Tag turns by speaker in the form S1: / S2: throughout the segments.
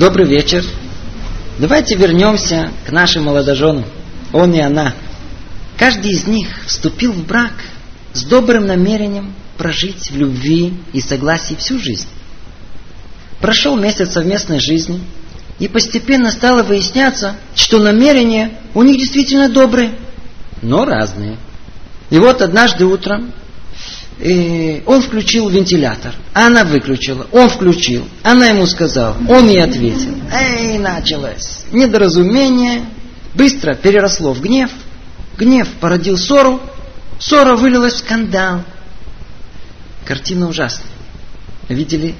S1: Добрый вечер. Давайте вернемся к нашим молодоженам. Он и она. Каждый из них вступил в брак с добрым намерением прожить в любви и согласии всю жизнь. Прошел месяц совместной жизни, и постепенно стало выясняться, что намерения у них действительно добрые, но разные. И вот однажды утром и он включил вентилятор, она выключила, он включил, она ему сказала, он ей ответил. Эй, началось недоразумение, быстро переросло в гнев, гнев породил ссору, ссора вылилась в скандал. Картина ужасная. Видели,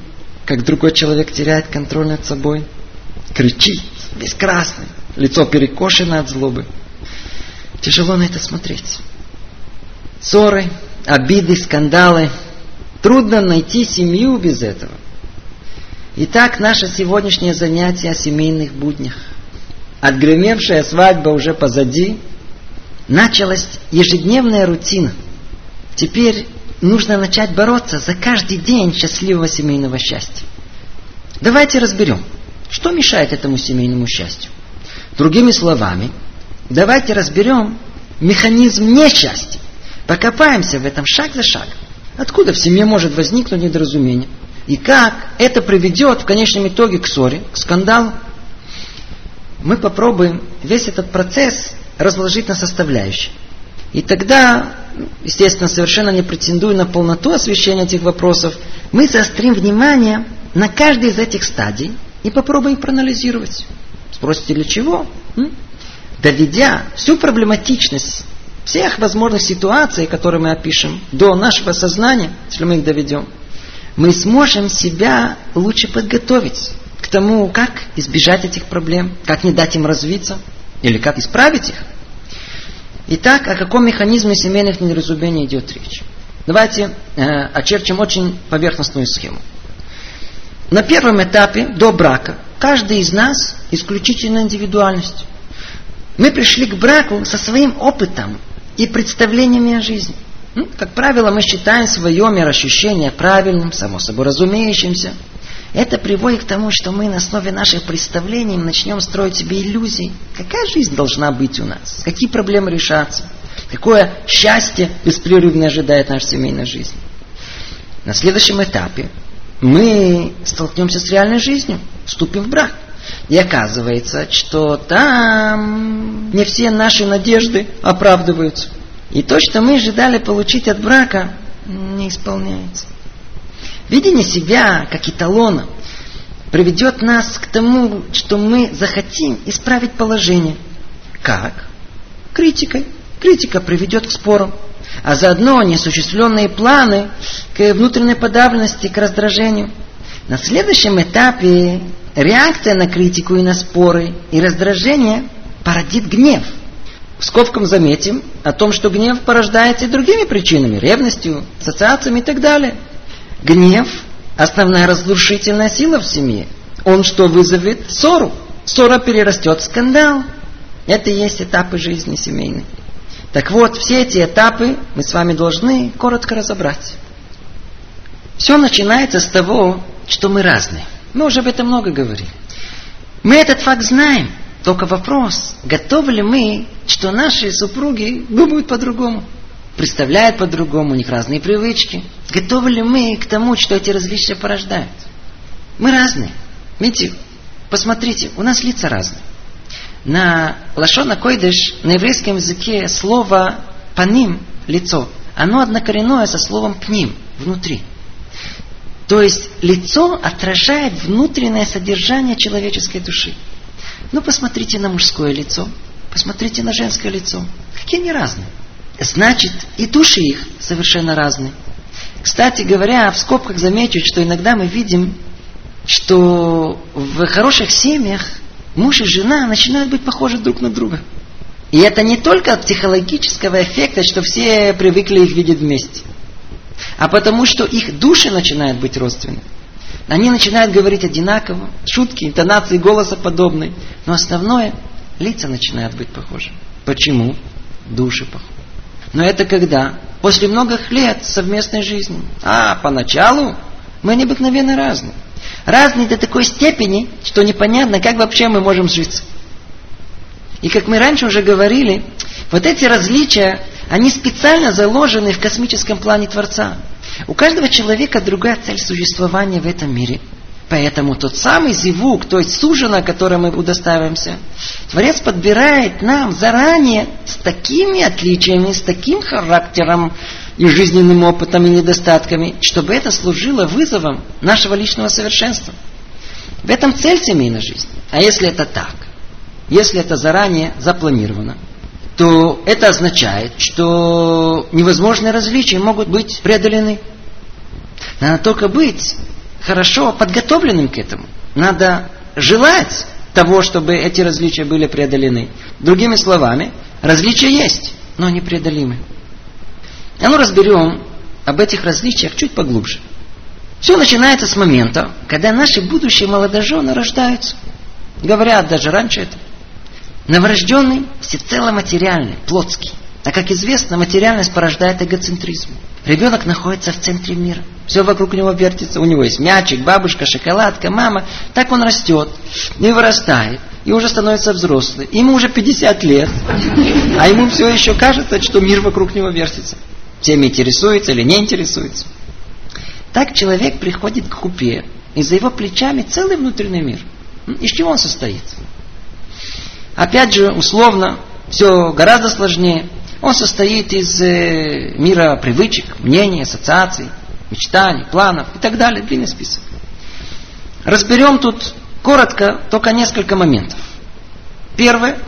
S1: как другой человек теряет контроль над собой? Кричит, весь красный, лицо перекошено от злобы. Тяжело на это смотреть. Ссоры, обиды, скандалы. Трудно найти семью без этого. Итак, наше сегодняшнее занятие о семейных буднях. Отгремевшая свадьба уже позади. Началась ежедневная рутина. Теперь нужно начать бороться за каждый день счастливого семейного счастья. Давайте разберем, что мешает этому семейному счастью. Другими словами, давайте разберем механизм несчастья. Покопаемся в этом шаг за шагом. Откуда в семье может возникнуть недоразумение? И как это приведет в конечном итоге к ссоре, к скандалу? Мы попробуем весь этот процесс разложить на составляющие. И тогда, естественно, совершенно не претендуя на полноту освещения этих вопросов, мы заострим внимание на каждой из этих стадий и попробуем их проанализировать. Спросите, для чего? Доведя всю проблематичность всех возможных ситуаций, которые мы опишем, до нашего сознания, если мы их доведем, мы сможем себя лучше подготовить к тому, как избежать этих проблем, как не дать им развиться, или как исправить их. Итак, о каком механизме семейных недоразумений идет речь? Давайте э, очерчим очень поверхностную схему. На первом этапе, до брака, каждый из нас исключительно индивидуальность. Мы пришли к браку со своим опытом, и представлениями о жизни. Как правило, мы считаем свое мироощущение правильным, само собой разумеющимся. Это приводит к тому, что мы на основе наших представлений начнем строить себе иллюзии. Какая жизнь должна быть у нас? Какие проблемы решаться? Какое счастье беспрерывно ожидает наша семейная жизнь? На следующем этапе мы столкнемся с реальной жизнью, вступим в брак. И оказывается, что там не все наши надежды оправдываются. И то, что мы ожидали получить от брака, не исполняется. Видение себя как эталона приведет нас к тому, что мы захотим исправить положение. Как? Критикой. Критика приведет к спорам. А заодно неосуществленные планы к внутренней подавленности, к раздражению. На следующем этапе реакция на критику и на споры и раздражение породит гнев. В скобкам заметим о том, что гнев порождается и другими причинами, ревностью, ассоциациями и так далее. Гнев – основная разрушительная сила в семье. Он что вызовет? Ссору. Ссора перерастет в скандал. Это и есть этапы жизни семейной. Так вот, все эти этапы мы с вами должны коротко разобрать. Все начинается с того, что мы разные. Мы уже об этом много говорили. Мы этот факт знаем. Только вопрос, готовы ли мы, что наши супруги думают по-другому, представляют по-другому, у них разные привычки. Готовы ли мы к тому, что эти различия порождают? Мы разные. Видите, посмотрите, у нас лица разные. На лашона койдыш, на еврейском языке слово паним, лицо, оно однокоренное со словом пним, внутри. То есть лицо отражает внутреннее содержание человеческой души. Ну, посмотрите на мужское лицо, посмотрите на женское лицо. Какие они разные. Значит, и души их совершенно разные. Кстати говоря, в скобках замечу, что иногда мы видим, что в хороших семьях муж и жена начинают быть похожи друг на друга. И это не только от психологического эффекта, что все привыкли их видеть вместе а потому что их души начинают быть родственны. Они начинают говорить одинаково, шутки, интонации голоса подобные, но основное, лица начинают быть похожи. Почему? Души похожи. Но это когда? После многих лет совместной жизни. А поначалу мы необыкновенно разные. Разные до такой степени, что непонятно, как вообще мы можем жить. И как мы раньше уже говорили, вот эти различия, они специально заложены в космическом плане Творца. У каждого человека другая цель существования в этом мире. Поэтому тот самый зивук, то есть сужена, которой мы удостаиваемся, Творец подбирает нам заранее с такими отличиями, с таким характером и жизненным опытом и недостатками, чтобы это служило вызовом нашего личного совершенства. В этом цель семейной жизни. А если это так, если это заранее запланировано, то это означает, что невозможные различия могут быть преодолены. Надо только быть хорошо подготовленным к этому. Надо желать того, чтобы эти различия были преодолены. Другими словами, различия есть, но они преодолимы. А ну разберем об этих различиях чуть поглубже. Все начинается с момента, когда наши будущие молодожены рождаются. Говорят даже раньше это. Новорожденный всецело материальный, плотский. А как известно, материальность порождает эгоцентризм. Ребенок находится в центре мира. Все вокруг него вертится. У него есть мячик, бабушка, шоколадка, мама. Так он растет и вырастает. И уже становится взрослый. Ему уже 50 лет. А ему все еще кажется, что мир вокруг него вертится. Теми интересуется или не интересуется. Так человек приходит к купе. И за его плечами целый внутренний мир. Из чего он состоит? Опять же, условно, все гораздо сложнее. Он состоит из э, мира привычек, мнений, ассоциаций, мечтаний, планов и так далее. Длинный список. Разберем тут коротко только несколько моментов. Первое,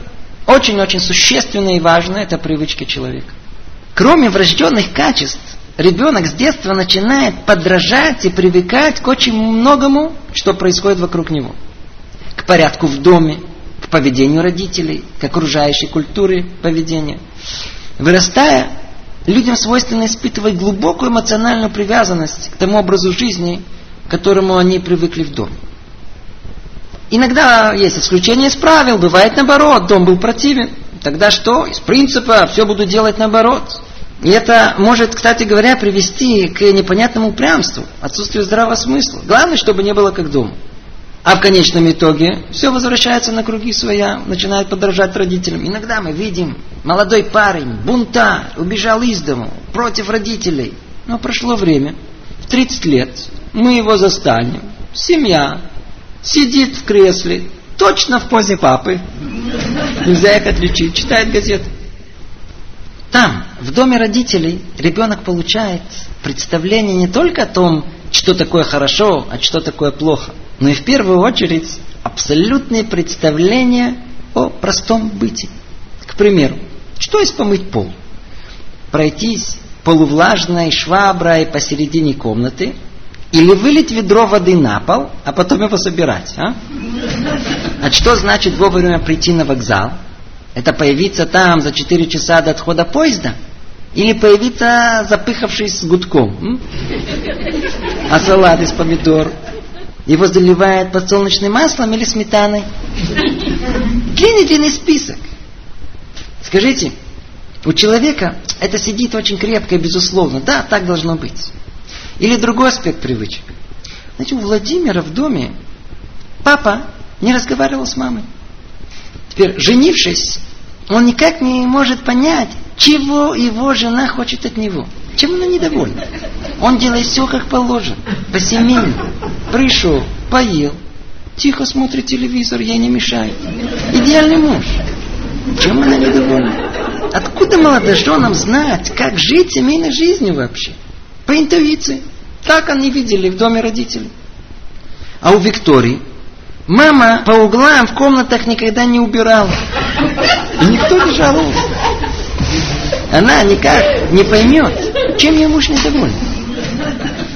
S1: очень-очень существенное и важное, это привычки человека. Кроме врожденных качеств, ребенок с детства начинает подражать и привыкать к очень многому, что происходит вокруг него. К порядку в доме, поведению родителей, к окружающей культуре поведения. Вырастая, людям свойственно испытывать глубокую эмоциональную привязанность к тому образу жизни, к которому они привыкли в доме. Иногда есть исключение из правил, бывает наоборот, дом был противен. Тогда что? Из принципа все буду делать наоборот. И это может, кстати говоря, привести к непонятному упрямству, отсутствию здравого смысла. Главное, чтобы не было как дома. А в конечном итоге все возвращается на круги своя, начинает подражать родителям. Иногда мы видим молодой парень, бунта, убежал из дому, против родителей. Но прошло время, в 30 лет, мы его застанем. Семья сидит в кресле, точно в позе папы. Нельзя их отличить, читает газеты. Там, в доме родителей, ребенок получает представление не только о том, что такое хорошо, а что такое плохо – но и в первую очередь абсолютные представления о простом быте. К примеру, что есть помыть пол? Пройтись полувлажной шваброй посередине комнаты или вылить ведро воды на пол, а потом его собирать. А, а что значит вовремя прийти на вокзал? Это появиться там за 4 часа до отхода поезда? Или появиться запыхавшись с гудком? М? А салат из помидор его заливают подсолнечным маслом или сметаной. Длинный-длинный список. Скажите, у человека это сидит очень крепко и безусловно. Да, так должно быть. Или другой аспект привычек. Знаете, у Владимира в доме папа не разговаривал с мамой. Теперь, женившись, он никак не может понять, чего его жена хочет от него. Чем она недовольна? Он делает все как положено, по-семейному. Пришел, поел, тихо смотрит телевизор, ей не мешает. Идеальный муж. Чем она недовольна? Откуда молодоженам знать, как жить семейной жизнью вообще? По интуиции. Так они видели в доме родителей. А у Виктории мама по углам в комнатах никогда не убирала. И никто не жаловался. Она никак не поймет, чем ее муж недоволен.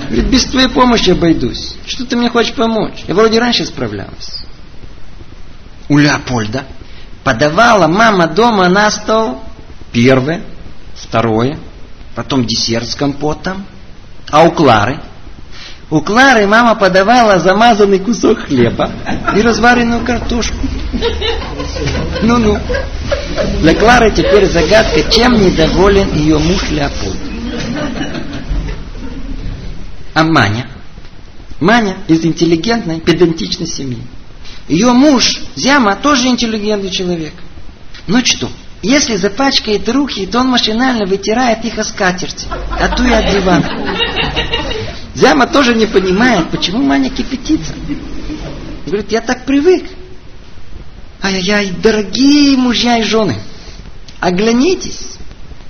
S1: Говорит, без твоей помощи обойдусь. Что ты мне хочешь помочь? Я вроде раньше справлялась. У Леопольда подавала мама дома на стол первое, второе, потом десерт с компотом. А у Клары? У Клары мама подавала замазанный кусок хлеба и разваренную картошку. Ну-ну. Для Клары теперь загадка, чем недоволен ее муж Леопольд. А Маня? Маня из интеллигентной, педантичной семьи. Ее муж, Зяма, тоже интеллигентный человек. Ну что, если запачкает руки, то он машинально вытирает их о скатерть, а ту и от дивана. Зяма тоже не понимает, почему Маня кипятится. Говорит, я так привык. Ай-яй-яй, дорогие мужья и жены, оглянитесь,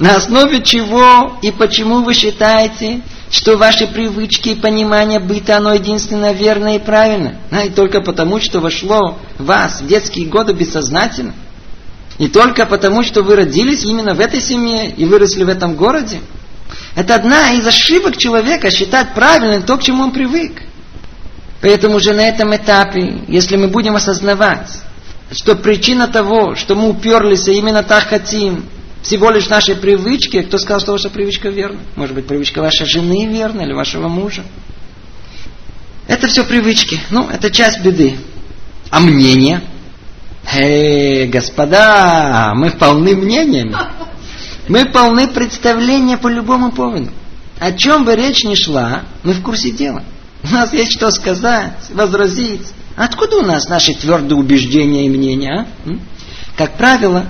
S1: на основе чего и почему вы считаете, что ваши привычки и понимание быта, оно единственно верно и правильно. А и только потому, что вошло в вас в детские годы бессознательно. И только потому, что вы родились именно в этой семье и выросли в этом городе. Это одна из ошибок человека считать правильным то, к чему он привык. Поэтому же на этом этапе, если мы будем осознавать, что причина того, что мы уперлись, и именно так хотим, всего лишь нашей привычки, кто сказал, что ваша привычка верна? Может быть, привычка вашей жены верна или вашего мужа? Это все привычки. Ну, это часть беды. А мнение? Эй, господа, мы полны мнениями. Мы полны представления по любому поводу. О чем бы речь ни шла, мы в курсе дела. У нас есть что сказать, возразить. Откуда у нас наши твердые убеждения и мнения? А? Как правило,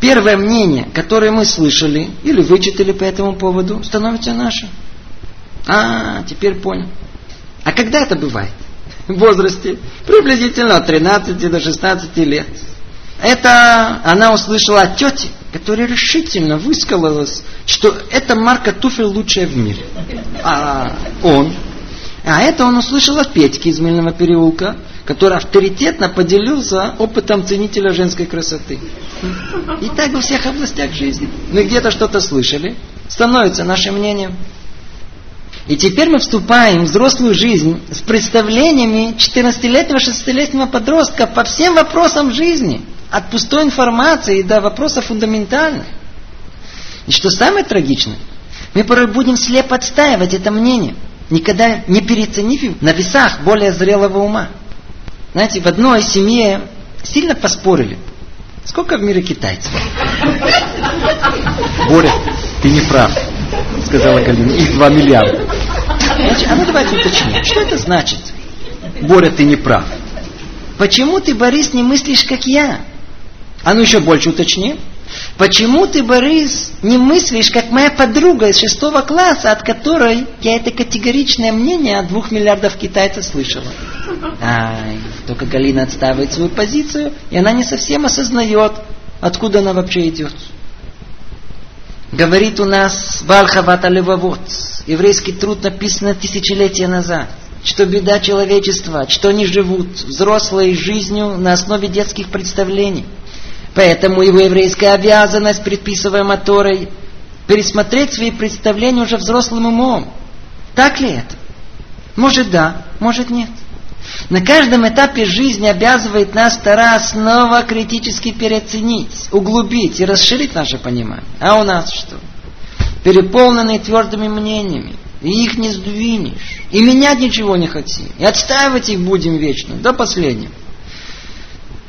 S1: первое мнение, которое мы слышали или вычитали по этому поводу, становится нашим. А, теперь понял. А когда это бывает? В возрасте приблизительно от 13 до 16 лет. Это она услышала от тети, которая решительно высказалась, что эта марка туфель лучшая в мире. А он а это он услышал от Петьки из Мыльного переулка, который авторитетно поделился опытом ценителя женской красоты. И так во всех областях жизни. Мы где-то что-то слышали, становится нашим мнением. И теперь мы вступаем в взрослую жизнь с представлениями 14-летнего, 16-летнего подростка по всем вопросам жизни. От пустой информации до вопросов фундаментальных. И что самое трагичное, мы порой будем слепо отстаивать это мнение – никогда не переоценив на весах более зрелого ума. Знаете, в одной семье сильно поспорили. Сколько в мире китайцев? Боря, ты не прав, сказала Галина. Их два миллиарда. Значит, а ну давайте уточним. Что это значит? Боря, ты не прав. Почему ты, Борис, не мыслишь, как я? А ну еще больше уточни. Почему ты, Борис, не мыслишь, как моя подруга из шестого класса, от которой я это категоричное мнение от двух миллиардов китайцев слышала? Ай, только Галина отстаивает свою позицию, и она не совсем осознает, откуда она вообще идет. Говорит у нас Вальхавата Левовод, еврейский труд написан тысячелетия назад, что беда человечества, что они живут взрослой жизнью на основе детских представлений – Поэтому его еврейская обязанность, предписываемая Торой, пересмотреть свои представления уже взрослым умом. Так ли это? Может да, может нет. На каждом этапе жизни обязывает нас Тара снова критически переоценить, углубить и расширить наше понимание. А у нас что? Переполненные твердыми мнениями. И их не сдвинешь. И менять ничего не хотим. И отстаивать их будем вечно, до последнего.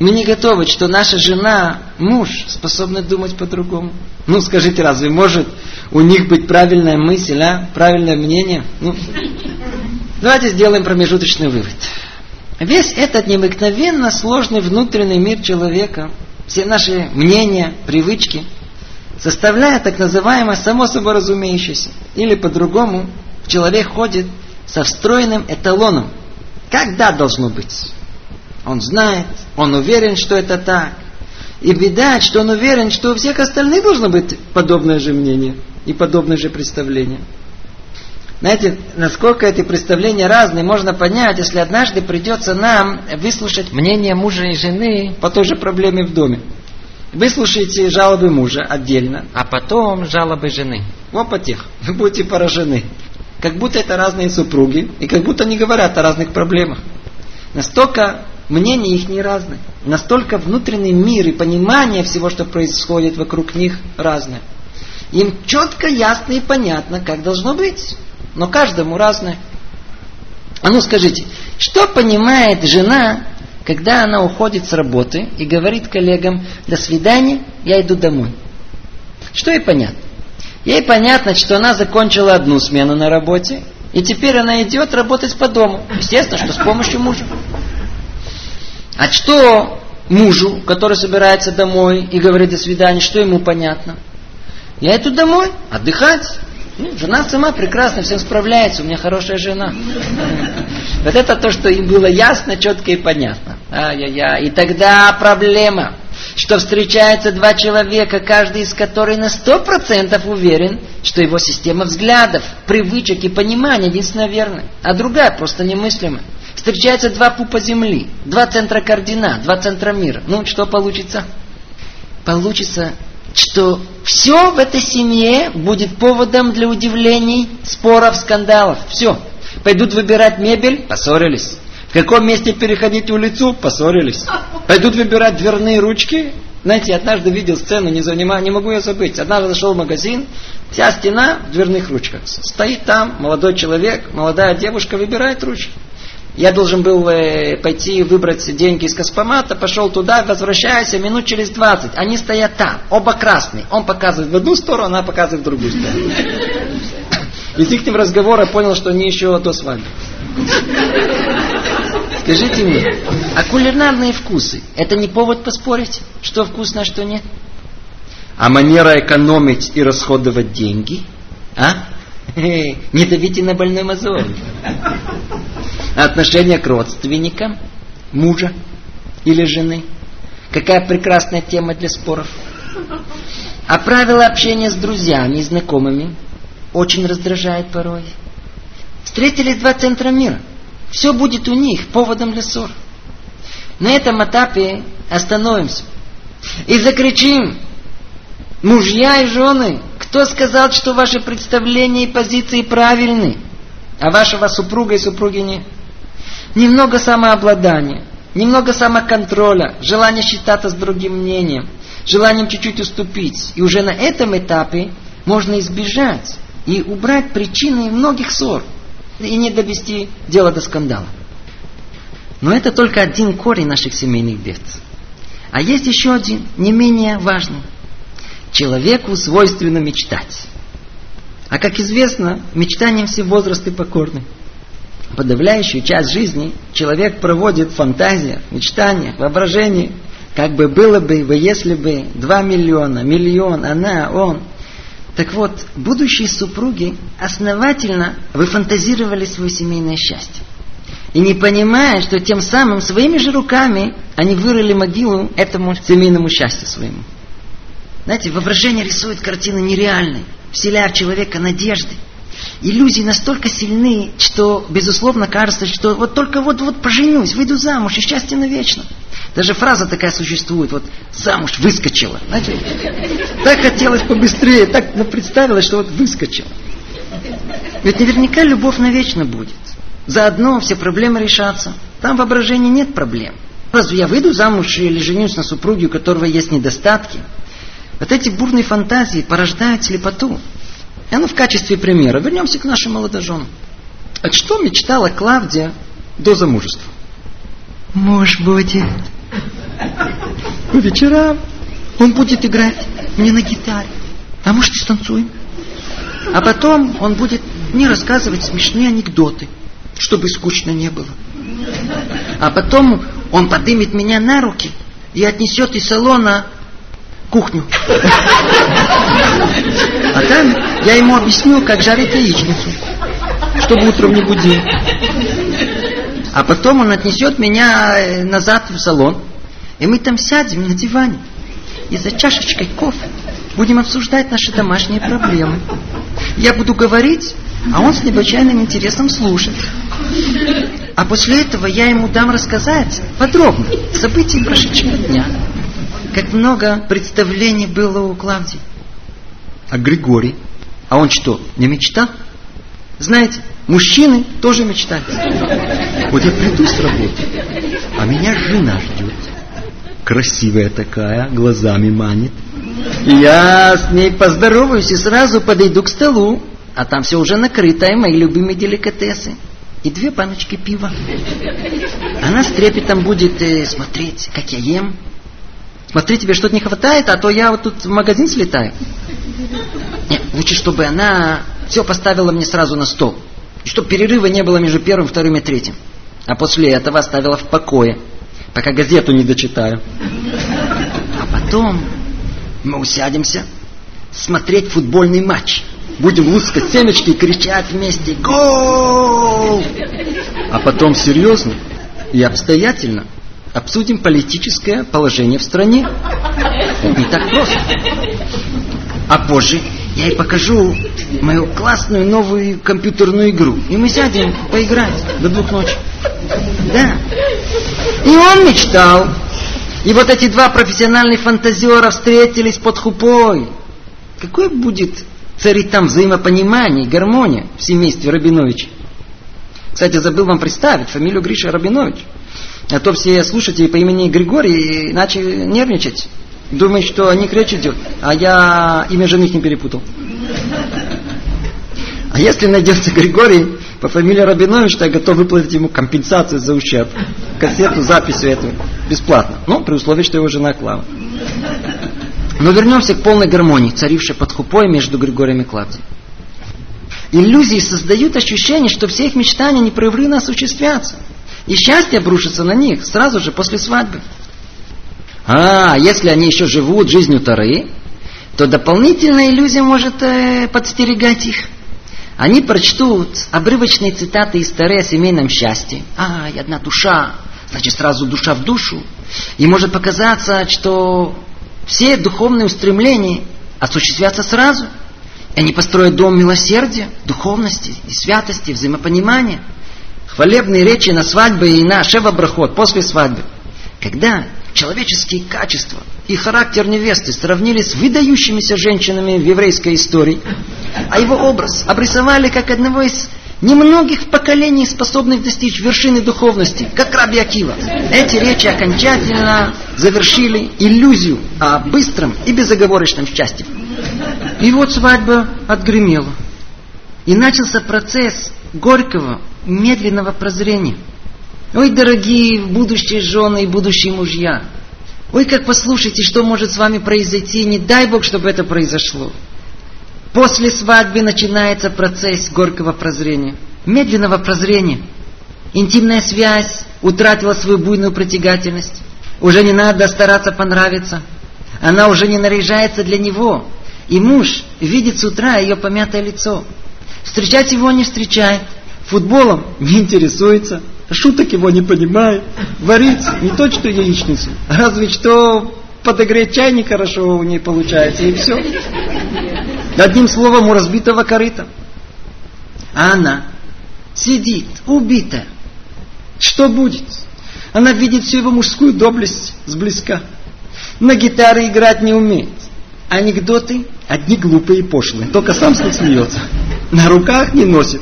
S1: Мы не готовы, что наша жена, муж способны думать по-другому. Ну, скажите, разве может у них быть правильная мысль, а? правильное мнение? Ну, давайте сделаем промежуточный вывод. Весь этот необыкновенно сложный внутренний мир человека, все наши мнения, привычки, составляет так называемое само собой разумеющееся. Или по-другому, человек ходит со встроенным эталоном. Когда должно быть? Он знает, он уверен, что это так. И видать, что он уверен, что у всех остальных должно быть подобное же мнение и подобное же представление. Знаете, насколько эти представления разные, можно понять, если однажды придется нам выслушать мнение мужа и жены по той же проблеме в доме. Выслушайте жалобы мужа отдельно, а потом жалобы жены. Вот по тех. Вы будете поражены. Как будто это разные супруги, и как будто они говорят о разных проблемах. Настолько мнения их не разные. Настолько внутренний мир и понимание всего, что происходит вокруг них, разное. Им четко, ясно и понятно, как должно быть. Но каждому разное. А ну скажите, что понимает жена, когда она уходит с работы и говорит коллегам, до свидания, я иду домой? Что ей понятно? Ей понятно, что она закончила одну смену на работе, И теперь она идет работать по дому. Естественно, что с помощью мужа. А что мужу, который собирается домой и говорит до свидания, что ему понятно? Я иду домой отдыхать. Ну, жена сама прекрасно всем справляется, у меня хорошая жена. Вот это то, что им было ясно, четко и понятно. И тогда проблема, что встречаются два человека, каждый из которых на сто процентов уверен, что его система взглядов, привычек и понимания единственно верная, а другая просто немыслимая. Встречаются два пупа земли, два центра координат, два центра мира. Ну, что получится? Получится что все в этой семье будет поводом для удивлений, споров, скандалов. Все. Пойдут выбирать мебель, поссорились. В каком месте переходить улицу, поссорились. Пойдут выбирать дверные ручки. Знаете, я однажды видел сцену, не, занимаю, не могу ее забыть. Однажды зашел в магазин, вся стена в дверных ручках. Стоит там молодой человек, молодая девушка выбирает ручки. Я должен был э, пойти выбрать деньги из Каспомата, пошел туда, возвращаюсь, минут через 20. Они стоят там, оба красные. Он показывает в одну сторону, она показывает в другую сторону. Из их разговора понял, что они еще до свадьбы. Скажите мне, а кулинарные вкусы, это не повод поспорить, что вкусно, а что нет? А манера экономить и расходовать деньги? А? Не давите на больной мозоль отношение к родственникам мужа или жены. Какая прекрасная тема для споров. А правила общения с друзьями и знакомыми очень раздражает порой. Встретились два центра мира. Все будет у них поводом для ссор. На этом этапе остановимся. И закричим, мужья и жены, кто сказал, что ваши представления и позиции правильны, а вашего супруга и супруги нет? Немного самообладания, немного самоконтроля, желание считаться с другим мнением, желанием чуть-чуть уступить. И уже на этом этапе можно избежать и убрать причины многих ссор и не довести дело до скандала. Но это только один корень наших семейных бед. А есть еще один, не менее важный. Человеку свойственно мечтать. А как известно, мечтаниям все возрасты покорны подавляющую часть жизни человек проводит в фантазиях, мечтаниях, воображении, как бы было бы, если бы два миллиона, миллион, она, он. Так вот, будущие супруги основательно выфантазировали свое семейное счастье. И не понимая, что тем самым своими же руками они вырыли могилу этому семейному счастью своему. Знаете, воображение рисует картины нереальные, вселяя в человека надежды, иллюзии настолько сильны, что, безусловно, кажется, что вот только вот-вот поженюсь, выйду замуж, и счастье навечно. Даже фраза такая существует, вот замуж выскочила. Знаете, так хотелось побыстрее, так представилось, что вот выскочила. Ведь наверняка любовь навечно будет. Заодно все проблемы решатся. Там в воображении нет проблем. Разве я выйду замуж или женюсь на супруге, у которого есть недостатки? Вот эти бурные фантазии порождают слепоту. И ну в качестве примера. Вернемся к нашим молодоженам. А что мечтала Клавдия до замужества? Муж будет. По вечерам он будет играть мне на гитаре. А может, и станцуем? А потом он будет мне рассказывать смешные анекдоты, чтобы скучно не было. А потом он подымет меня на руки и отнесет из салона кухню. А там я ему объясню, как жарить яичницу, чтобы утром не будил. А потом он отнесет меня э, назад в салон, и мы там сядем на диване и за чашечкой кофе будем обсуждать наши домашние проблемы. Я буду говорить, а он с необычайным интересом слушать. А после этого я ему дам рассказать подробно события прошедшего дня. Как много представлений было у Клавдии. А Григорий? А он что, не мечтал? Знаете, мужчины тоже мечтают. Вот я приду с работы, а меня жена ждет. Красивая такая, глазами манит. Я с ней поздороваюсь и сразу подойду к столу. А там все уже накрыто, и мои любимые деликатесы. И две баночки пива. Она с трепетом будет э, смотреть, как я ем, Смотри, тебе что-то не хватает, а то я вот тут в магазин слетаю. Лучше, чтобы она все поставила мне сразу на стол. И чтобы перерыва не было между первым, вторым и третьим. А после этого оставила в покое, пока газету не дочитаю. А потом мы усядемся смотреть футбольный матч. Будем лускать семечки и кричать вместе «Гол!» А потом серьезно и обстоятельно обсудим политическое положение в стране. Это не так просто. А позже я ей покажу мою классную новую компьютерную игру. И мы сядем поиграть до двух ночи. Да. И он мечтал. И вот эти два профессиональных фантазера встретились под хупой. Какой будет царить там взаимопонимание и гармония в семействе Рабиновича? Кстати, забыл вам представить фамилию Гриша Рабинович. А то все слушатели по имени Григорий начали нервничать. Думают, что о них а я имя жены не перепутал. А если найдется Григорий по фамилии Рабинович, то я готов выплатить ему компенсацию за ущерб. Кассету, записью эту. Бесплатно. Ну, при условии, что его жена Клава. Но вернемся к полной гармонии, царившей под хупой между Григорием и Клавдией. Иллюзии создают ощущение, что все их мечтания непрерывно осуществятся. И счастье обрушится на них сразу же после свадьбы. А, если они еще живут жизнью Тары, то дополнительная иллюзия может э, подстерегать их. Они прочтут обрывочные цитаты из Тары о семейном счастье. А, и одна душа, значит сразу душа в душу. И может показаться, что все духовные устремления осуществятся сразу. И они построят дом милосердия, духовности и святости, взаимопонимания. Хвалебные речи на свадьбе и на шева-брахот после свадьбы. Когда человеческие качества и характер невесты сравнились с выдающимися женщинами в еврейской истории, а его образ обрисовали как одного из немногих в поколении способных достичь вершины духовности, как Раби Акива. Эти речи окончательно завершили иллюзию о быстром и безоговорочном счастье. И вот свадьба отгремела. И начался процесс горького, медленного прозрения – Ой, дорогие будущие жены и будущие мужья, ой, как послушайте, что может с вами произойти, не дай Бог, чтобы это произошло. После свадьбы начинается процесс горького прозрения, медленного прозрения. Интимная связь утратила свою буйную притягательность. Уже не надо стараться понравиться. Она уже не наряжается для него. И муж видит с утра ее помятое лицо. Встречать его не встречает. Футболом не интересуется шуток его не понимает, варить не то, что яичницу, разве что подогреть чайник хорошо у ней получается, и все. Одним словом, у разбитого корыта. А она сидит, убитая. Что будет? Она видит всю его мужскую доблесть сблизка. На гитаре играть не умеет. Анекдоты одни глупые и пошлые. Только сам с них смеется. На руках не носит.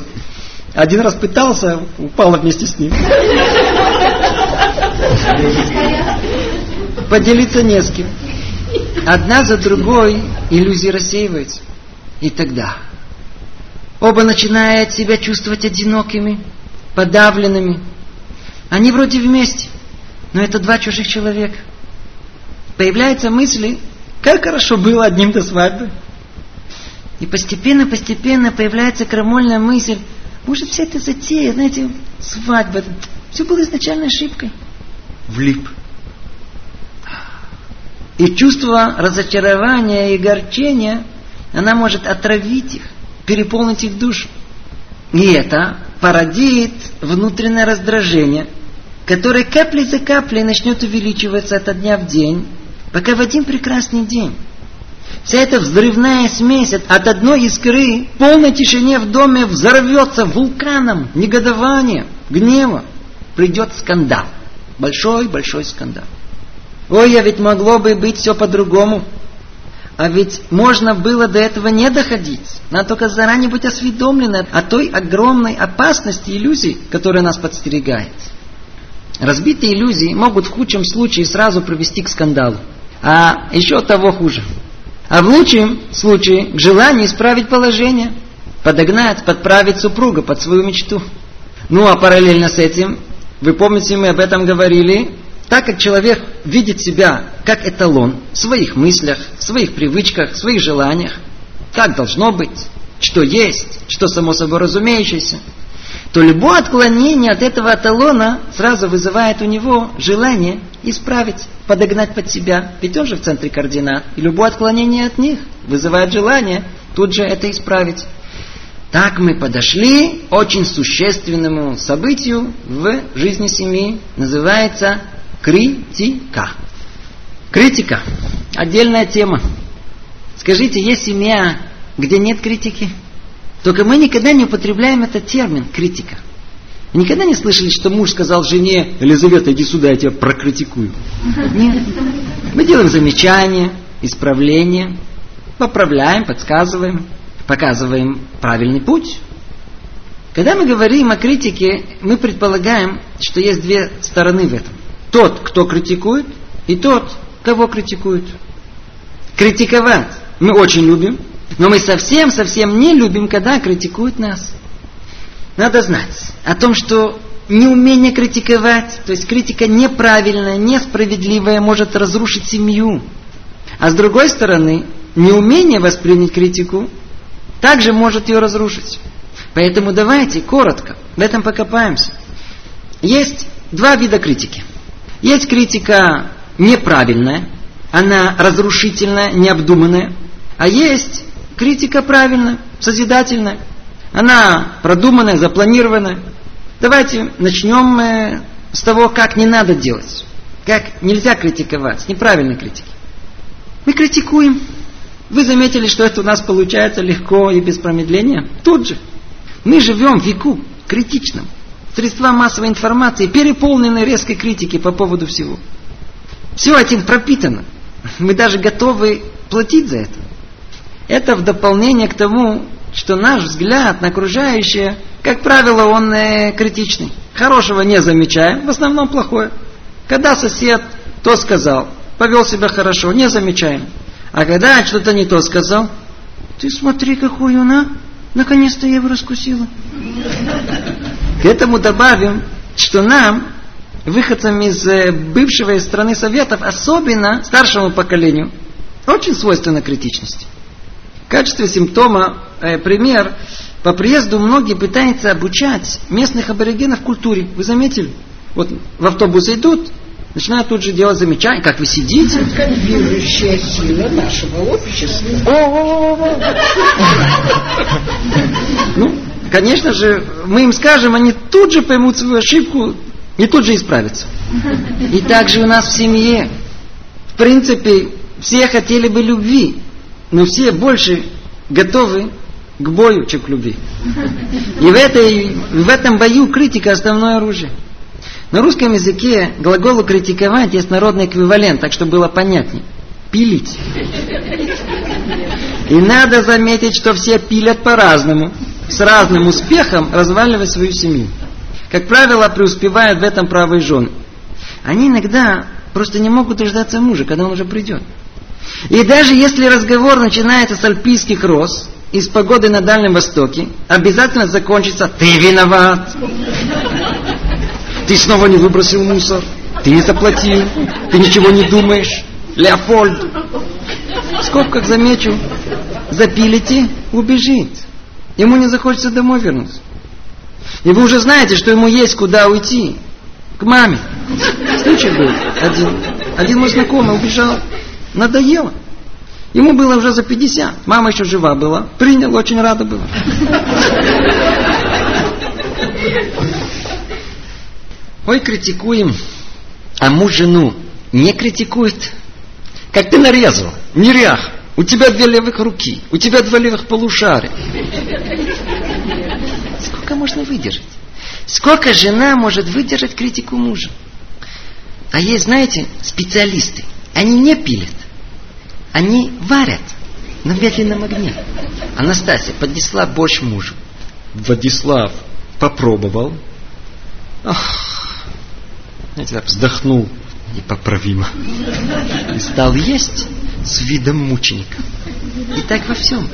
S1: Один раз пытался, упала вместе с ним. Поделиться не с кем. Одна за другой иллюзии рассеиваются. И тогда оба начинают себя чувствовать одинокими, подавленными. Они вроде вместе, но это два чужих человека. Появляются мысли, как хорошо было одним до свадьбы. И постепенно-постепенно появляется крамольная мысль, может, вся эта затея, знаете, свадьба, все было изначально ошибкой. Влип. И чувство разочарования и горчения, она может отравить их, переполнить их душу. И это породит внутреннее раздражение, которое каплей за каплей начнет увеличиваться от дня в день, пока в один прекрасный день Вся эта взрывная смесь от одной искры в полной тишине в доме взорвется вулканом негодования, гнева. Придет скандал. Большой-большой скандал. Ой, а ведь могло бы быть все по-другому. А ведь можно было до этого не доходить. Надо только заранее быть осведомлены о той огромной опасности иллюзий, которая нас подстерегает. Разбитые иллюзии могут в худшем случае сразу привести к скандалу. А еще того хуже – а в лучшем случае к желанию исправить положение, подогнать, подправить супруга под свою мечту. Ну а параллельно с этим, вы помните, мы об этом говорили, так как человек видит себя как эталон в своих мыслях, в своих привычках, в своих желаниях, как должно быть, что есть, что само собой разумеющееся, то любое отклонение от этого эталона сразу вызывает у него желание исправить, подогнать под себя. Ведь он же в центре координат. И любое отклонение от них вызывает желание тут же это исправить. Так мы подошли к очень существенному событию в жизни семьи. Называется критика. Критика. Отдельная тема. Скажите, есть семья, где нет критики? Только мы никогда не употребляем этот термин критика. Никогда не слышали, что муж сказал жене, Елизавета, иди сюда, я тебя прокритикую. Нет. Мы делаем замечания, исправления, поправляем, подсказываем, показываем правильный путь. Когда мы говорим о критике, мы предполагаем, что есть две стороны в этом. Тот, кто критикует, и тот, кого критикуют. Критиковать мы очень любим, но мы совсем-совсем не любим, когда критикуют нас. Надо знать о том, что неумение критиковать, то есть критика неправильная, несправедливая, может разрушить семью. А с другой стороны, неумение воспринять критику также может ее разрушить. Поэтому давайте коротко в этом покопаемся. Есть два вида критики. Есть критика неправильная, она разрушительная, необдуманная. А есть критика правильная, созидательная. Она продуманная, запланированная. Давайте начнем э, с того, как не надо делать. Как нельзя критиковать, неправильной критики. Мы критикуем. Вы заметили, что это у нас получается легко и без промедления? Тут же. Мы живем в веку критичном. Средства массовой информации переполнены резкой критики по поводу всего. Все этим пропитано. Мы даже готовы платить за это. Это в дополнение к тому, что наш взгляд на окружающее, как правило, он э, критичный. Хорошего не замечаем, в основном плохое. Когда сосед то сказал, повел себя хорошо, не замечаем. А когда что-то не то сказал, ты смотри, какой он, а? Наконец-то я его раскусила. К этому добавим, что нам выходцам из э, бывшего из страны Советов, особенно старшему поколению, очень свойственна критичность. В качестве симптома, э, пример, по приезду многие пытаются обучать местных аборигенов культуре. Вы заметили? Вот в автобус идут, начинают тут же делать замечания, как вы сидите.
S2: Движущая сила нашего общества.
S1: Ну, конечно же, мы им скажем, они тут же поймут свою ошибку, и тут же исправится. И также у нас в семье. В принципе, все хотели бы любви, но все больше готовы к бою, чем к любви. И в, этой, в этом бою критика основное оружие. На русском языке глаголу критиковать есть народный эквивалент, так что было понятнее. Пилить. И надо заметить, что все пилят по-разному, с разным успехом разваливая свою семью. Как правило, преуспевают в этом правые жены. Они иногда просто не могут дождаться мужа, когда он уже придет. И даже если разговор начинается с альпийских роз, из погоды на Дальнем Востоке, обязательно закончится «ты виноват». Ты снова не выбросил мусор, ты не заплатил, ты ничего не думаешь. Леопольд. Сколько, как замечу, запилите, убежит. Ему не захочется домой вернуться. И вы уже знаете, что ему есть куда уйти. К маме. Случай был один. Один мой знакомый убежал. Надоело. Ему было уже за 50. Мама еще жива была. Принял, очень рада была. Ой, критикуем. А муж жену не критикует. Как ты нарезал. Нерях. У тебя две левых руки. У тебя два левых полушария сколько можно выдержать? Сколько жена может выдержать критику мужа? А есть, знаете, специалисты. Они не пилят. Они варят на медленном огне. Анастасия поднесла борщ мужу. Владислав попробовал. Ах, вздохнул непоправимо. И стал есть с видом мученика. И так во всем.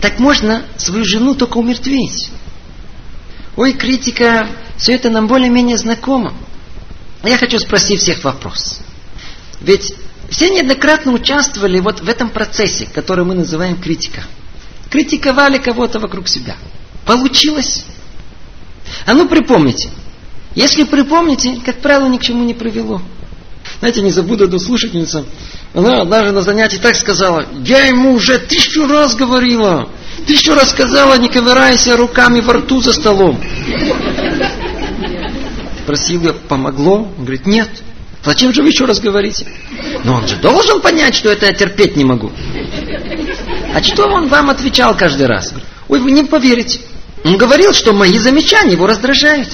S1: Так можно свою жену только умертвить. Ой, критика, все это нам более-менее знакомо. Я хочу спросить всех вопрос. Ведь все неоднократно участвовали вот в этом процессе, который мы называем критика. Критиковали кого-то вокруг себя. Получилось? А ну припомните. Если припомните, как правило, ни к чему не привело. Знаете, не забуду одну слушательницу. Она однажды на занятии так сказала, я ему уже тысячу раз говорила, тысячу раз сказала, не ковырайся руками во рту за столом. Спросила, помогло? Он говорит, нет. Зачем же вы еще раз говорите? Но он же должен понять, что это я терпеть не могу. А что он вам отвечал каждый раз? Ой, вы не поверите. Он говорил, что мои замечания его раздражают.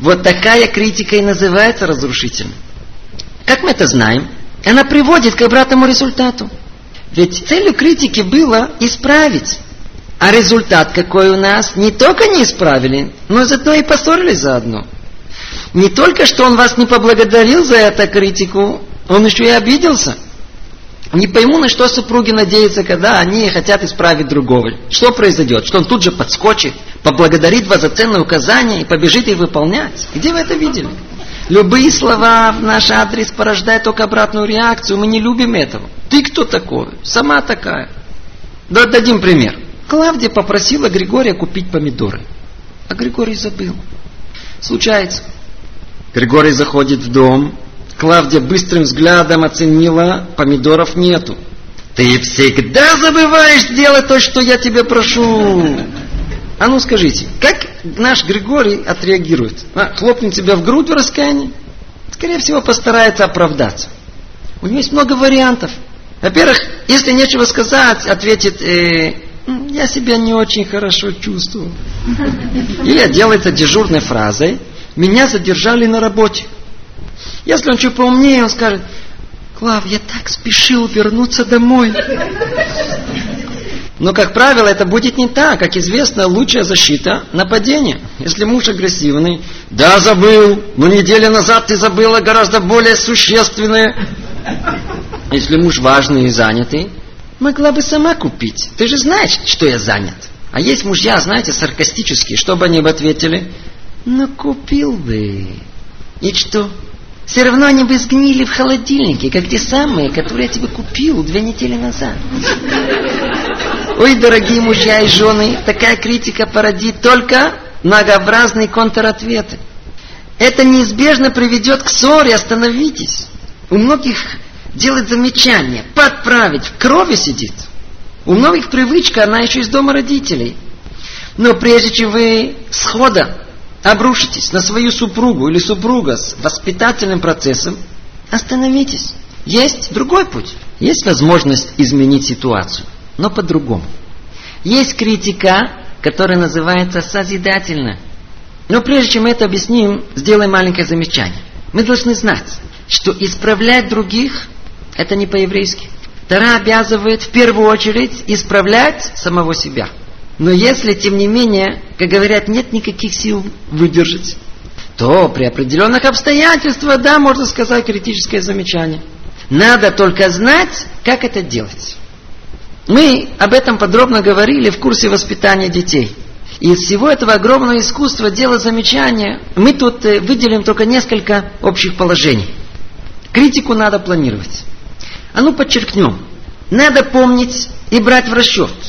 S1: Вот такая критика и называется разрушительной. Как мы это знаем? Она приводит к обратному результату. Ведь целью критики было исправить. А результат какой у нас? Не только не исправили, но зато и поссорились заодно. Не только, что он вас не поблагодарил за эту критику, он еще и обиделся. Не пойму, на что супруги надеются, когда они хотят исправить другого. Что произойдет? Что он тут же подскочит, поблагодарит вас за ценные указания и побежит их выполнять. Где вы это видели? Любые слова в наш адрес порождают только обратную реакцию. Мы не любим этого. Ты кто такой? Сама такая. Да, дадим пример. Клавдия попросила Григория купить помидоры. А Григорий забыл. Случается. Григорий заходит в дом, Клавдия быстрым взглядом оценила, помидоров нету. Ты всегда забываешь сделать то, что я тебе прошу. А ну скажите, как наш Григорий отреагирует? А, хлопнет тебя в грудь в раскаянии? Скорее всего, постарается оправдаться. У него есть много вариантов. Во-первых, если нечего сказать, ответит, э, я себя не очень хорошо чувствую. Или делается дежурной фразой, меня задержали на работе. Если он чуть поумнее, он скажет, Клав, я так спешил вернуться домой. Но, как правило, это будет не так. Как известно, лучшая защита – нападение. Если муж агрессивный, да, забыл, но неделю назад ты забыла гораздо более существенное. Если муж важный и занятый, могла бы сама купить. Ты же знаешь, что я занят. А есть мужья, знаете, саркастические, что бы они бы ответили? Ну, купил бы. И что? Все равно они бы сгнили в холодильнике, как те самые, которые я тебе купил две недели назад. Ой, дорогие мужья и жены, такая критика породит только многообразные контратветы. Это неизбежно приведет к ссоре, остановитесь. У многих делать замечания, подправить, в крови сидит. У многих привычка, она еще из дома родителей. Но прежде чем вы схода обрушитесь на свою супругу или супруга с воспитательным процессом, остановитесь. Есть другой путь. Есть возможность изменить ситуацию, но по-другому. Есть критика, которая называется созидательно. Но прежде чем это объясним, сделаем маленькое замечание. Мы должны знать, что исправлять других – это не по-еврейски. Тара обязывает в первую очередь исправлять самого себя – но если, тем не менее, как говорят, нет никаких сил выдержать, то при определенных обстоятельствах, да, можно сказать критическое замечание. Надо только знать, как это делать. Мы об этом подробно говорили в курсе воспитания детей. И из всего этого огромного искусства делать замечания, мы тут э, выделим только несколько общих положений. Критику надо планировать. А ну подчеркнем. Надо помнить и брать в расчет –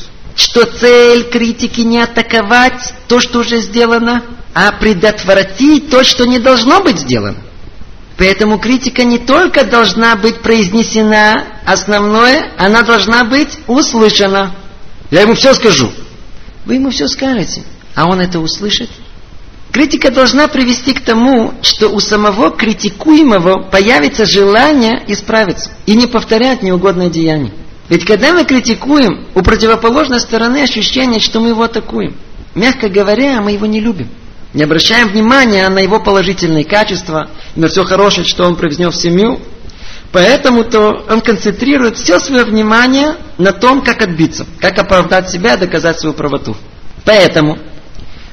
S1: что цель критики не атаковать то, что уже сделано, а предотвратить то, что не должно быть сделано. Поэтому критика не только должна быть произнесена, основное, она должна быть услышана. Я ему все скажу. Вы ему все скажете, а он это услышит. Критика должна привести к тому, что у самого критикуемого появится желание исправиться и не повторять неугодное деяние. Ведь когда мы критикуем, у противоположной стороны ощущение, что мы его атакуем. Мягко говоря, мы его не любим. Не обращаем внимания на его положительные качества, на все хорошее, что он привнес в семью. Поэтому-то он концентрирует все свое внимание на том, как отбиться, как оправдать себя доказать свою правоту. Поэтому,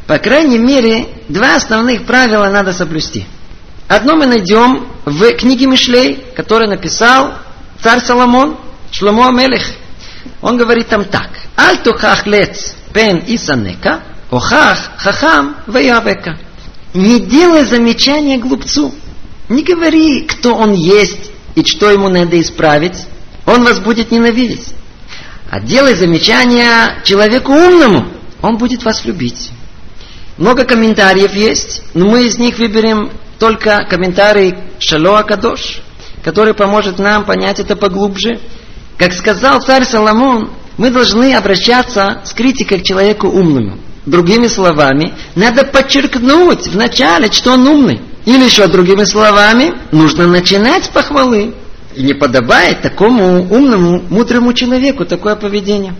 S1: по крайней мере, два основных правила надо соблюсти. Одно мы найдем в книге Мишлей, который написал царь Соломон, Шломо Амелех. Он говорит там так. Аль тухах лец пен исанека, охах хахам ваявека. Не делай замечания глупцу. Не говори, кто он есть и что ему надо исправить. Он вас будет ненавидеть. А делай замечания человеку умному. Он будет вас любить. Много комментариев есть, но мы из них выберем только комментарий Шалоа Кадош, который поможет нам понять это поглубже. Как сказал царь Соломон, мы должны обращаться с критикой к человеку умному. Другими словами, надо подчеркнуть вначале, что он умный. Или еще другими словами, нужно начинать с похвалы. И не подобает такому умному, мудрому человеку такое поведение.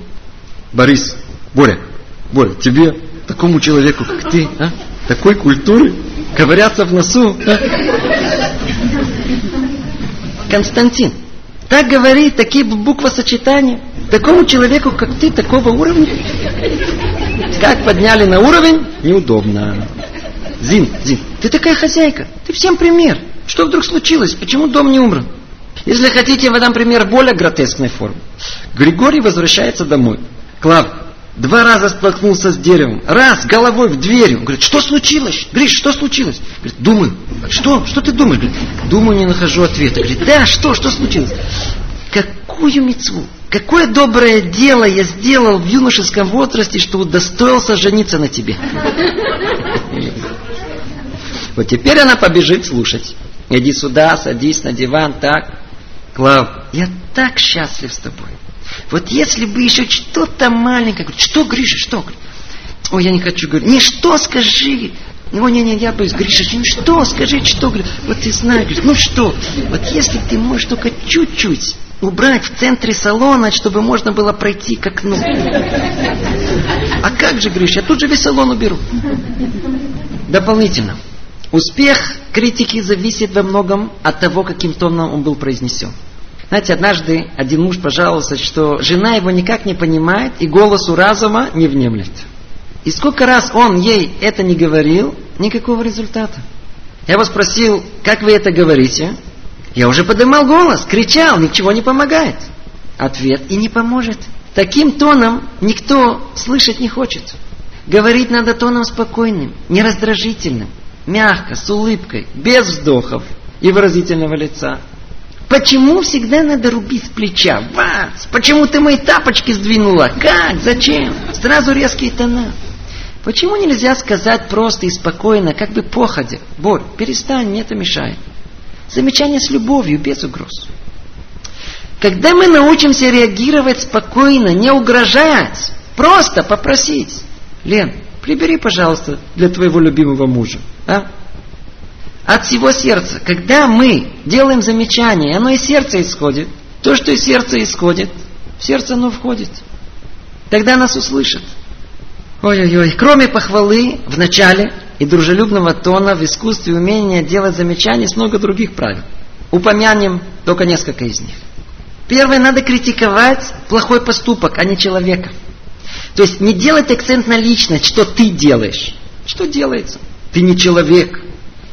S3: Борис, Боря, Боря, тебе, такому человеку, как ты, а, такой культуры, ковыряться в носу. А?
S1: Константин, так говорит, такие буквосочетания. Такому человеку, как ты, такого уровня. Как подняли на уровень, неудобно. Зин, Зин, ты такая хозяйка, ты всем пример. Что вдруг случилось? Почему дом не умер? Если хотите, я дам пример более гротескной формы. Григорий возвращается домой. Клав, два раза столкнулся с деревом. Раз, головой в дверь. Он говорит, что случилось? Гриш, что случилось? Говорит, думаю. Что? Что ты думаешь? Говорит, думаю, не нахожу ответа. Говорит, да, что? Что случилось? Какую мецву? Какое доброе дело я сделал в юношеском возрасте, что удостоился жениться на тебе? Вот теперь она побежит слушать. Иди сюда, садись на диван, так. Клав, я так счастлив с тобой. Вот если бы еще что-то маленькое, что, Гриша, что? Ой, я не хочу говорить. Не что скажи. Ну, не, не, я боюсь, Гриша, ну что, скажи, что, вот ты знаешь, ну что, вот если ты можешь только чуть-чуть убрать в центре салона, чтобы можно было пройти к окну. А как же, Гриш, я тут же весь салон уберу. Дополнительно. Успех критики зависит во многом от того, каким тоном он был произнесен. Знаете, однажды один муж пожаловался, что жена его никак не понимает и голосу разума не внемлет. И сколько раз он ей это не говорил, никакого результата. Я его спросил, как вы это говорите? Я уже поднимал голос, кричал, ничего не помогает. Ответ и не поможет. Таким тоном никто слышать не хочет. Говорить надо тоном спокойным, нераздражительным, мягко, с улыбкой, без вздохов и выразительного лица. Почему всегда надо рубить с плеча? Вац! Почему ты мои тапочки сдвинула? Как? Зачем? Сразу резкие тона. Почему нельзя сказать просто и спокойно, как бы походя? Борь, перестань, мне это мешает. Замечание с любовью, без угроз. Когда мы научимся реагировать спокойно, не угрожать, просто попросить. Лен, прибери, пожалуйста, для твоего любимого мужа. А? От всего сердца. Когда мы делаем замечание, оно из сердца исходит. То, что из сердца исходит, в сердце оно входит. Тогда нас услышат. Ой-ой-ой. Кроме похвалы в начале и дружелюбного тона в искусстве умения делать замечания много других правил. Упомянем только несколько из них. Первое, надо критиковать плохой поступок, а не человека. То есть не делать акцент на личность, что ты делаешь. Что делается? Ты не человек.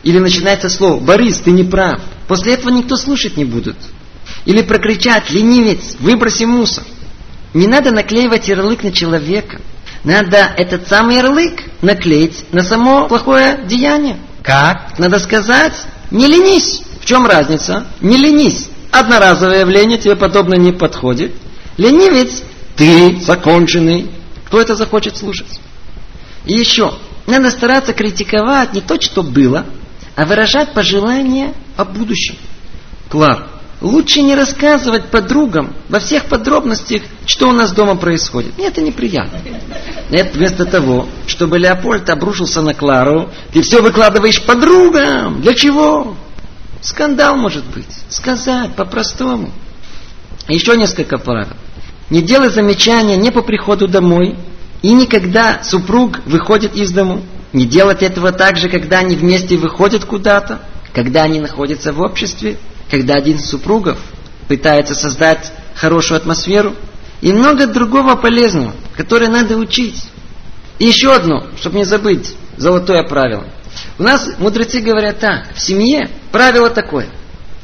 S1: Или начинается слово «Борис, ты не прав». После этого никто слушать не будет. Или прокричать «Ленивец, выброси мусор». Не надо наклеивать ярлык на человека. Надо этот самый ярлык наклеить на само плохое деяние. Как? Надо сказать, не ленись. В чем разница? Не ленись. Одноразовое явление тебе подобно не подходит. Ленивец, ты законченный. Кто это захочет слушать? И еще, надо стараться критиковать не то, что было, а выражать пожелания о будущем. Клар, Лучше не рассказывать подругам во всех подробностях, что у нас дома происходит. Мне это неприятно. Нет, вместо того, чтобы Леопольд обрушился на Клару, ты все выкладываешь подругам. Для чего? Скандал может быть. Сказать по-простому. Еще несколько правил. Не делай замечания не по приходу домой и никогда супруг выходит из дому. Не делать этого так же, когда они вместе выходят куда-то, когда они находятся в обществе когда один из супругов пытается создать хорошую атмосферу, и много другого полезного, которое надо учить. И еще одно, чтобы не забыть, золотое правило. У нас мудрецы говорят так, в семье правило такое.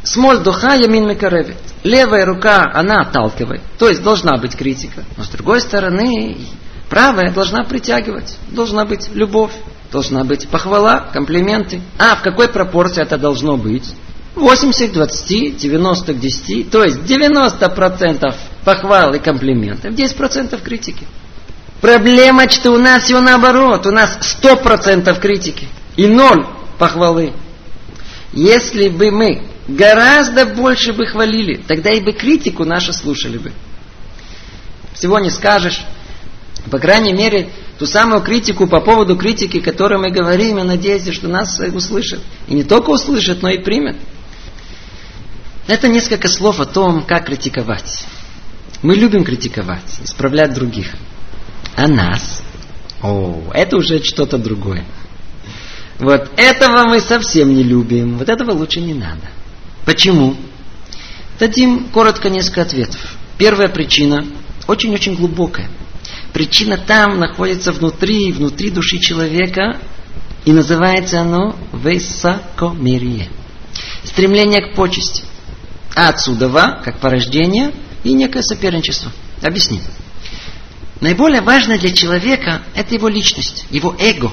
S1: Смоль духа ямин мекаревит. Левая рука, она отталкивает. То есть должна быть критика. Но с другой стороны, правая должна притягивать. Должна быть любовь. Должна быть похвала, комплименты. А в какой пропорции это должно быть? 80 к 20, 90 к 10, то есть 90% похвал и комплиментов, 10% критики. Проблема, что у нас все наоборот. У нас сто процентов критики и ноль похвалы. Если бы мы гораздо больше бы хвалили, тогда и бы критику нашу слушали бы. Всего не скажешь. По крайней мере, ту самую критику по поводу критики, которой мы говорим, я надеюсь, что нас услышат. И не только услышат, но и примут. Это несколько слов о том, как критиковать. Мы любим критиковать, исправлять других. А нас? О, это уже что-то другое. Вот этого мы совсем не любим. Вот этого лучше не надо. Почему? Дадим коротко несколько ответов. Первая причина очень-очень глубокая. Причина там находится внутри, внутри души человека, и называется оно высокомерие. Стремление к почести. А отсюда, как порождение, и некое соперничество. Объясним. Наиболее важное для человека – это его личность, его эго,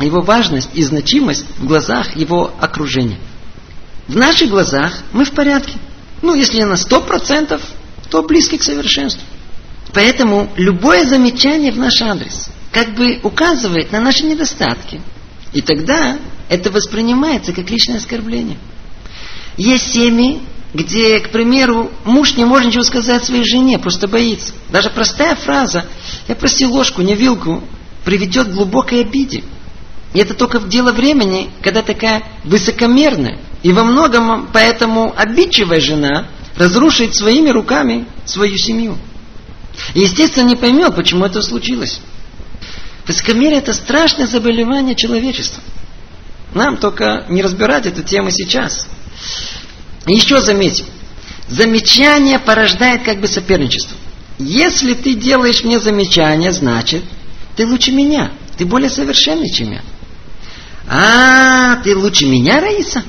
S1: его важность и значимость в глазах его окружения. В наших глазах мы в порядке. Ну, если на сто процентов, то близки к совершенству. Поэтому любое замечание в наш адрес как бы указывает на наши недостатки. И тогда это воспринимается как личное оскорбление. Есть семьи, где, к примеру, муж не может ничего сказать своей жене, просто боится. Даже простая фраза «я просил ложку, не вилку» приведет к глубокой обиде. И это только в дело времени, когда такая высокомерная и во многом поэтому обидчивая жена разрушит своими руками свою семью. И, естественно, не поймет, почему это случилось. Высокомерие – это страшное заболевание человечества. Нам только не разбирать эту тему сейчас. Еще заметим. Замечание порождает как бы соперничество. Если ты делаешь мне замечание, значит, ты лучше меня. Ты более совершенный, чем я. А, ты лучше меня, Раиса?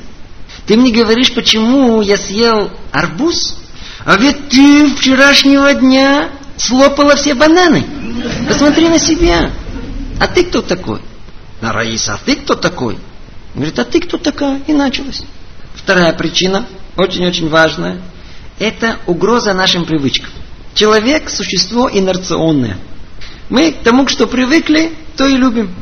S1: Ты мне говоришь, почему я съел арбуз? А ведь ты вчерашнего дня слопала все бананы. Посмотри на себя. А ты кто такой? А Раиса, а ты кто такой? Говорит, а ты кто такая? И началось. Вторая причина очень-очень важное, это угроза нашим привычкам. Человек – существо инерционное. Мы к тому, что привыкли, то и любим.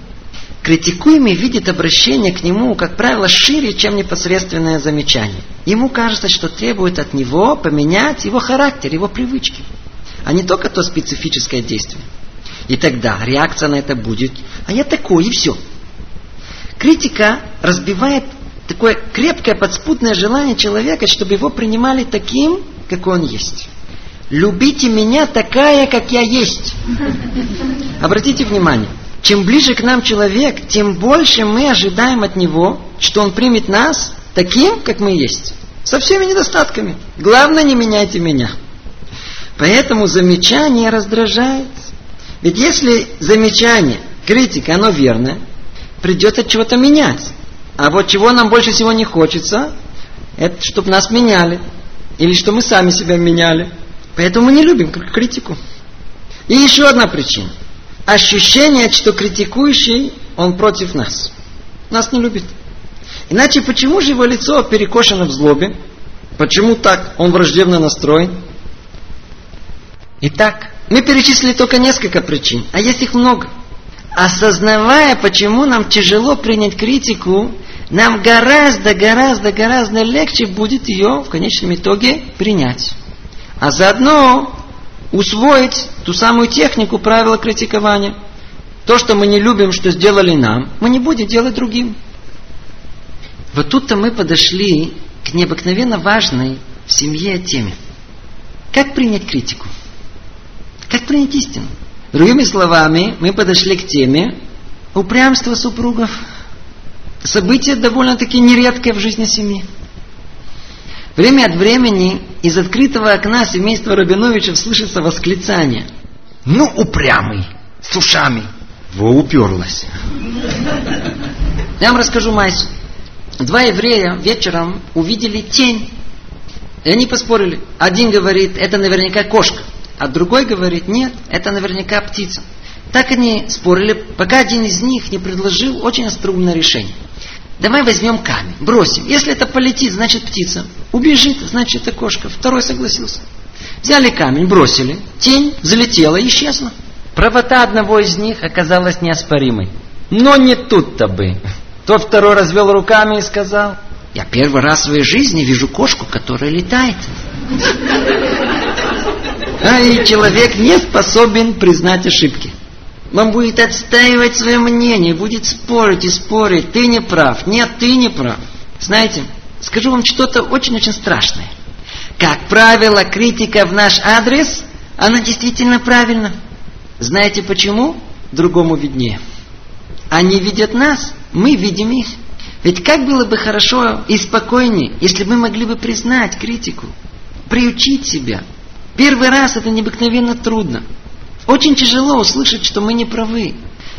S1: Критикуемый видит обращение к нему, как правило, шире, чем непосредственное замечание. Ему кажется, что требует от него поменять его характер, его привычки, а не только то специфическое действие. И тогда реакция на это будет, а я такой, и все. Критика разбивает такое крепкое подспутное желание человека, чтобы его принимали таким, как он есть. Любите меня такая, как я есть. Обратите внимание, чем ближе к нам человек, тем больше мы ожидаем от него, что он примет нас таким, как мы есть. Со всеми недостатками. Главное, не меняйте меня. Поэтому замечание раздражает. Ведь если замечание, критика, оно верное, придется чего-то менять. А вот чего нам больше всего не хочется, это чтобы нас меняли. Или что мы сами себя меняли. Поэтому мы не любим критику. И еще одна причина. Ощущение, что критикующий, он против нас. Нас не любит. Иначе почему же его лицо перекошено в злобе? Почему так? Он враждебно настроен. Итак, мы перечислили только несколько причин, а есть их много. Осознавая, почему нам тяжело принять критику, нам гораздо, гораздо, гораздо легче будет ее в конечном итоге принять. А заодно усвоить ту самую технику правила критикования. То, что мы не любим, что сделали нам, мы не будем делать другим. Вот тут-то мы подошли к необыкновенно важной в семье теме. Как принять критику? Как принять истину? Другими словами, мы подошли к теме упрямства супругов – событие довольно-таки нередкое в жизни семьи. Время от времени из открытого окна семейства Рабиновичев слышится восклицание. Ну, упрямый, с ушами.
S3: Во уперлась.
S1: Я вам расскажу Майсу. Два еврея вечером увидели тень. И они поспорили. Один говорит, это наверняка кошка. А другой говорит, нет, это наверняка птица. Так они спорили, пока один из них не предложил очень остроумное решение. Давай возьмем камень, бросим. Если это полетит, значит птица. Убежит, значит это кошка. Второй согласился. Взяли камень, бросили. Тень залетела и исчезла. Правота одного из них оказалась неоспоримой. Но не тут-то бы. Тот второй развел руками и сказал, я первый раз в своей жизни вижу кошку, которая летает. А и человек не способен признать ошибки. Он будет отстаивать свое мнение, будет спорить и спорить. Ты не прав. Нет, ты не прав. Знаете, скажу вам что-то очень-очень страшное. Как правило, критика в наш адрес, она действительно правильна. Знаете почему? Другому виднее. Они видят нас, мы видим их. Ведь как было бы хорошо и спокойнее, если бы мы могли бы признать критику, приучить себя. Первый раз это необыкновенно трудно. Очень тяжело услышать, что мы не правы.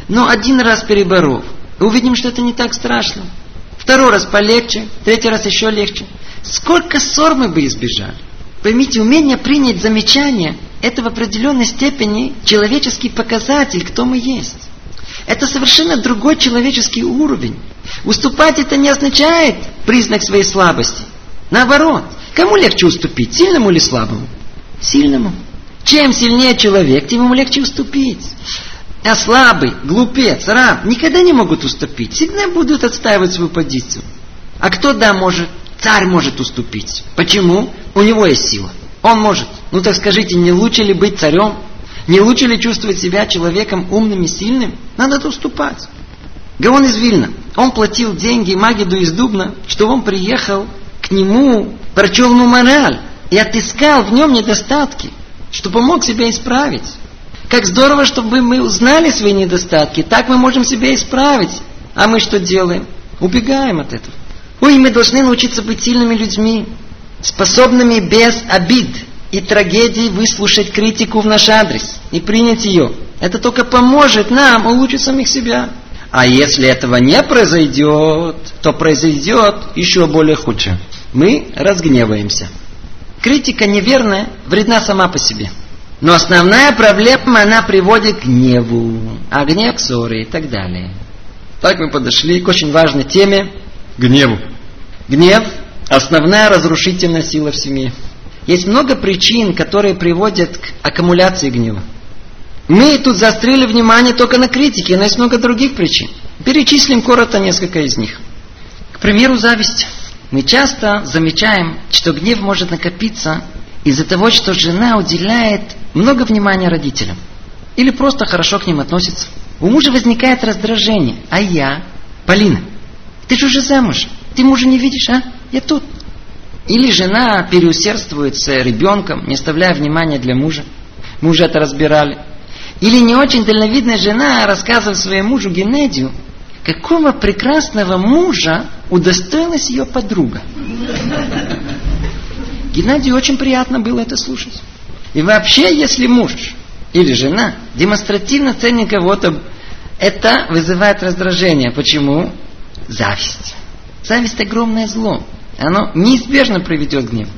S1: Но один раз переборов, увидим, что это не так страшно. Второй раз полегче, третий раз еще легче. Сколько ссор мы бы избежали. Поймите, умение принять замечание – это в определенной степени человеческий показатель, кто мы есть. Это совершенно другой человеческий уровень. Уступать это не означает признак своей слабости. Наоборот, кому легче уступить, сильному или слабому? Сильному. Чем сильнее человек, тем ему легче уступить. А слабый, глупец, раб никогда не могут уступить. Всегда будут отстаивать свою позицию. А кто да может? Царь может уступить. Почему? У него есть сила. Он может. Ну так скажите, не лучше ли быть царем? Не лучше ли чувствовать себя человеком умным и сильным? Надо уступать. Гаон из Вильна, он платил деньги Магиду из Дубна, что он приехал к нему, прочел ему мораль и отыскал в нем недостатки, что помог себя исправить. Как здорово, чтобы мы узнали свои недостатки, так мы можем себя исправить. А мы что делаем? Убегаем от этого. Ой, мы должны научиться быть сильными людьми, способными без обид и трагедий выслушать критику в наш адрес и принять ее. Это только поможет нам улучшить самих себя. А если этого не произойдет, то произойдет еще более худшее. Мы разгневаемся. Критика неверная, вредна сама по себе. Но основная проблема, она приводит к гневу, а гнев к ссоре и так далее. Так мы подошли к очень важной теме
S3: Гневу.
S1: Гнев – основная разрушительная сила в семье. Есть много причин, которые приводят к аккумуляции гнева. Мы тут заострили внимание только на критике, но есть много других причин. Перечислим коротко несколько из них. К примеру, зависть. Мы часто замечаем, что гнев может накопиться из-за того, что жена уделяет много внимания родителям. Или просто хорошо к ним относится. У мужа возникает раздражение. А я? Полина, ты же уже замуж. Ты мужа не видишь, а? Я тут. Или жена переусердствует с ребенком, не оставляя внимания для мужа. Мы уже это разбирали. Или не очень дальновидная жена рассказывает своему мужу Геннадию, какого прекрасного мужа удостоилась ее подруга. Геннадию очень приятно было это слушать. И вообще, если муж или жена демонстративно ценит кого-то, это вызывает раздражение. Почему? Зависть. Зависть огромное зло. Оно неизбежно приведет к гневу.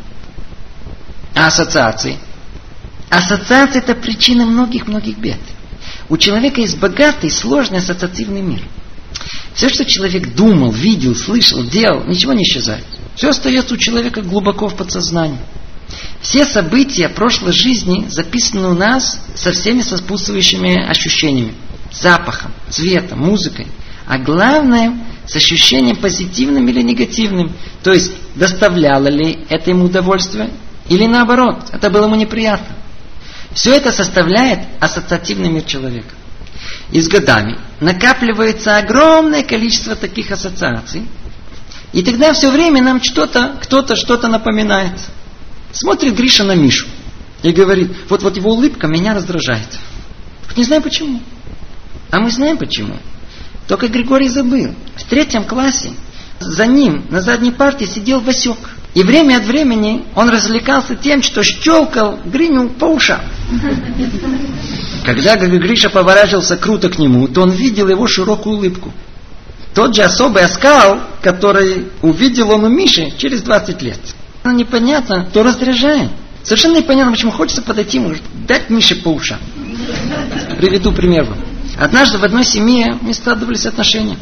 S1: А ассоциации? Ассоциация это причина многих-многих бед. У человека есть богатый, сложный ассоциативный мир. Все, что человек думал, видел, слышал, делал, ничего не исчезает. Все остается у человека глубоко в подсознании. Все события прошлой жизни записаны у нас со всеми сопутствующими ощущениями. Запахом, цветом, музыкой. А главное, с ощущением позитивным или негативным. То есть, доставляло ли это ему удовольствие, или наоборот, это было ему неприятно. Все это составляет ассоциативный мир человека. И с годами накапливается огромное количество таких ассоциаций. И тогда все время нам что-то, кто-то что-то напоминает. Смотрит Гриша на Мишу и говорит, вот, вот его улыбка меня раздражает. Не знаю почему. А мы знаем почему. Только Григорий забыл. В третьем классе за ним на задней парте сидел Васек. И время от времени он развлекался тем, что щелкал Гриню по ушам. Когда Гриша поворачивался круто к нему, то он видел его широкую улыбку. Тот же особый оскал, который увидел он у Миши через 20 лет. Но непонятно, то раздражает. Совершенно непонятно, почему хочется подойти ему, дать Мише по ушам. Приведу пример вам. Однажды в одной семье не складывались отношения.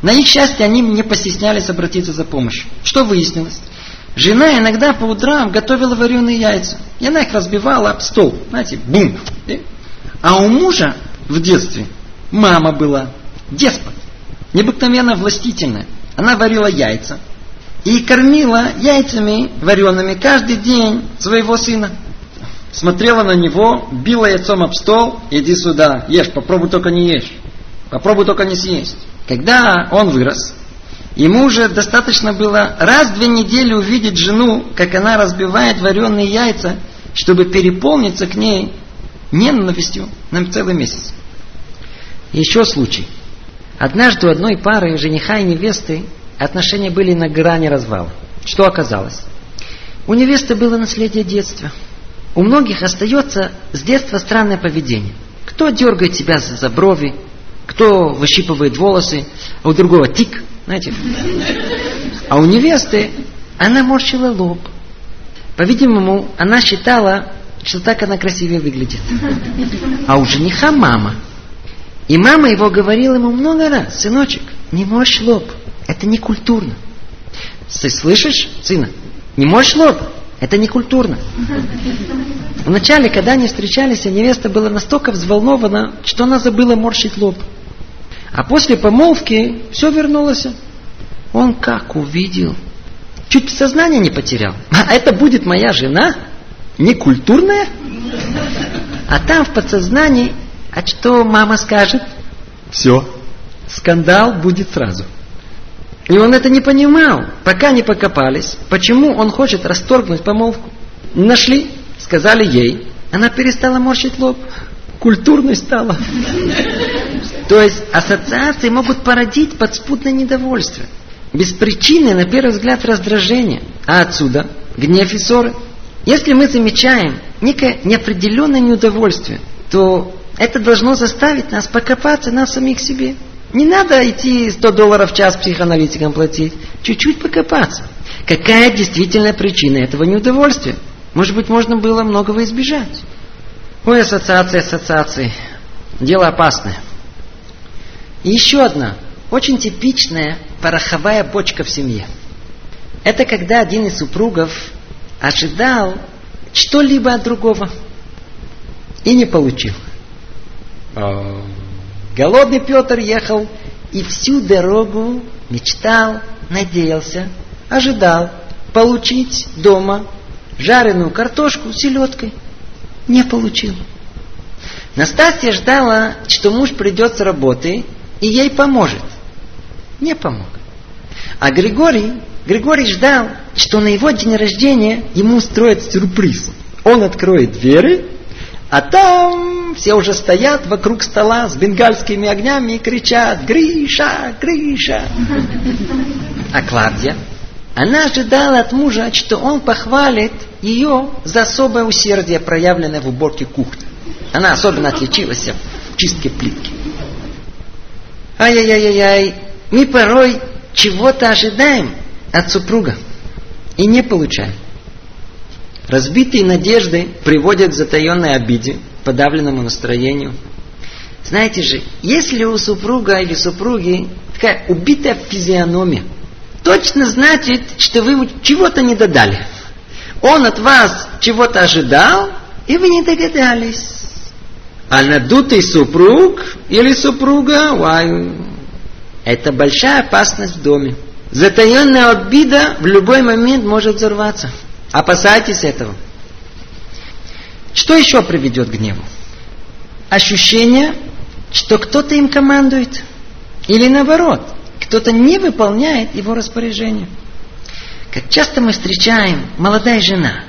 S1: На их счастье они не постеснялись обратиться за помощью. Что выяснилось? Жена иногда по утрам готовила вареные яйца. И она их разбивала об стол. Знаете, бум. А у мужа в детстве мама была деспот, необыкновенно властительная. Она варила яйца и кормила яйцами вареными каждый день своего сына. Смотрела на него, била яйцом об стол, иди сюда, ешь, попробуй только не ешь. Попробуй только не съесть. Когда он вырос, ему уже достаточно было раз в две недели увидеть жену, как она разбивает вареные яйца, чтобы переполниться к ней ненавистью на целый месяц. Еще случай. Однажды у одной пары жениха и невесты отношения были на грани развала. Что оказалось? У невесты было наследие детства. У многих остается с детства странное поведение. Кто дергает тебя за брови, кто выщипывает волосы, а у другого тик, знаете. А у невесты она морщила лоб. По-видимому, она считала, что так она красивее выглядит. А у жениха мама. И мама его говорила ему много раз, сыночек, не морщ лоб, это не культурно. Ты слышишь, сына? Не морщ лоб, это не культурно. Вначале, когда они встречались, невеста была настолько взволнована, что она забыла морщить лоб. А после помолвки все вернулось. Он как увидел. Чуть сознание не потерял. А это будет моя жена? Не культурная? А там в подсознании, а что мама скажет? Все. Скандал будет сразу. И он это не понимал, пока не покопались, почему он хочет расторгнуть помолвку. Нашли, сказали ей, она перестала морщить лоб, культурной стала. То есть ассоциации могут породить подспудное недовольство. Без причины, на первый взгляд, раздражение. А отсюда гнев и ссоры. Если мы замечаем некое неопределенное неудовольствие, то это должно заставить нас покопаться на самих себе. Не надо идти 100 долларов в час психоаналитикам платить. Чуть-чуть покопаться. Какая действительно причина этого неудовольствия? Может быть, можно было многого избежать. Ой, ассоциации, ассоциации. Дело опасное. И еще одна, очень типичная пороховая бочка в семье. Это когда один из супругов ожидал что-либо от другого и не получил. А, голодный Петр ехал и всю дорогу мечтал, надеялся, ожидал получить дома жареную картошку с селедкой. Не получил. Настасья ждала, что муж придет с работы и ей поможет. Не помог. А Григорий, Григорий ждал, что на его день рождения ему устроят сюрприз. Он откроет двери, а там все уже стоят вокруг стола с бенгальскими огнями и кричат «Гриша! Гриша!». А Клавдия? Она ожидала от мужа, что он похвалит ее за особое усердие, проявленное в уборке кухни. Она особенно отличилась в чистке плитки. Ай-яй-яй-яй, мы порой чего-то ожидаем от супруга и не получаем. Разбитые надежды приводят к затаенной обиде, подавленному настроению. Знаете же, если у супруга или супруги такая убитая физиономия, точно значит, что вы чего-то не додали. Он от вас чего-то ожидал, и вы не догадались. А надутый супруг или супруга, вай, это большая опасность в доме. Затаенная обида в любой момент может взорваться. Опасайтесь этого. Что еще приведет к гневу? Ощущение, что кто-то им командует. Или наоборот, кто-то не выполняет его распоряжение. Как часто мы встречаем молодая жена.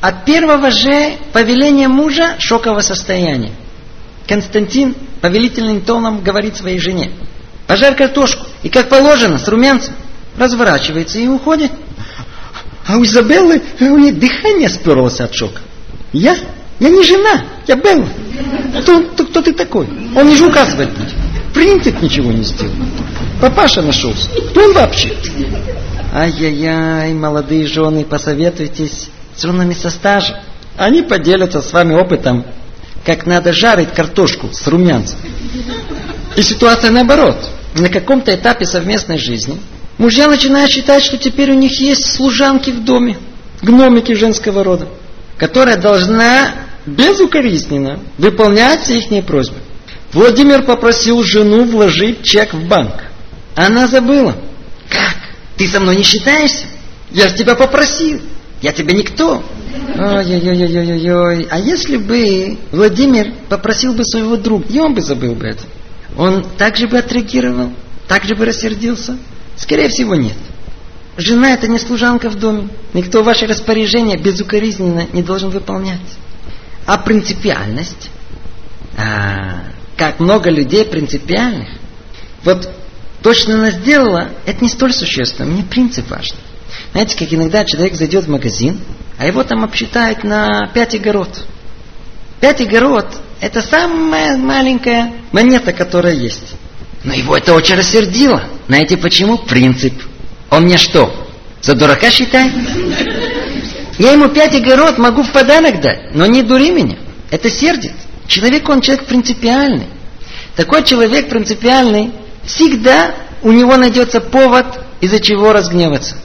S1: От первого же повеления мужа шоковое состояние. Константин повелительным тоном говорит своей жене. Пожарь картошку. И как положено, с румянцем. Разворачивается и уходит. А у Изабеллы у нее дыхание сперлось от шока. Я? Я не жена, я Белла. Кто, кто, кто ты такой? Он не указывать будет. Принцип ничего не сделал. Папаша нашелся. Кто он вообще? Ай-яй-яй, молодые жены, посоветуйтесь с женами со стажа. Они поделятся с вами опытом, как надо жарить картошку с румянцем. И ситуация наоборот. На каком-то этапе совместной жизни мужья начинают считать, что теперь у них есть служанки в доме, гномики женского рода, которая должна безукоризненно выполнять все их просьбы. Владимир попросил жену вложить чек в банк. Она забыла. Как? Ты со мной не считаешься? Я же тебя попросил. Я тебе никто. Ой-ой-ой-ой-ой. А если бы Владимир попросил бы своего друга, и он бы забыл бы это, он также бы отреагировал, также бы рассердился? Скорее всего, нет. Жена это не служанка в доме. Никто ваши распоряжения безукоризненно не должен выполнять. А принципиальность? А, как много людей принципиальных. Вот то, что она сделала, это не столь существенно. Мне принцип важен. Знаете, как иногда человек зайдет в магазин, а его там обсчитают на пять огород. Пять огород – это самая маленькая монета, которая есть. Но его это очень рассердило. Знаете почему? Принцип. Он мне что, за дурака считает? Я ему пять огород могу в подарок дать, но не дури меня. Это сердит. Человек, он человек принципиальный. Такой человек принципиальный, всегда у него найдется повод, из-за чего разгневаться.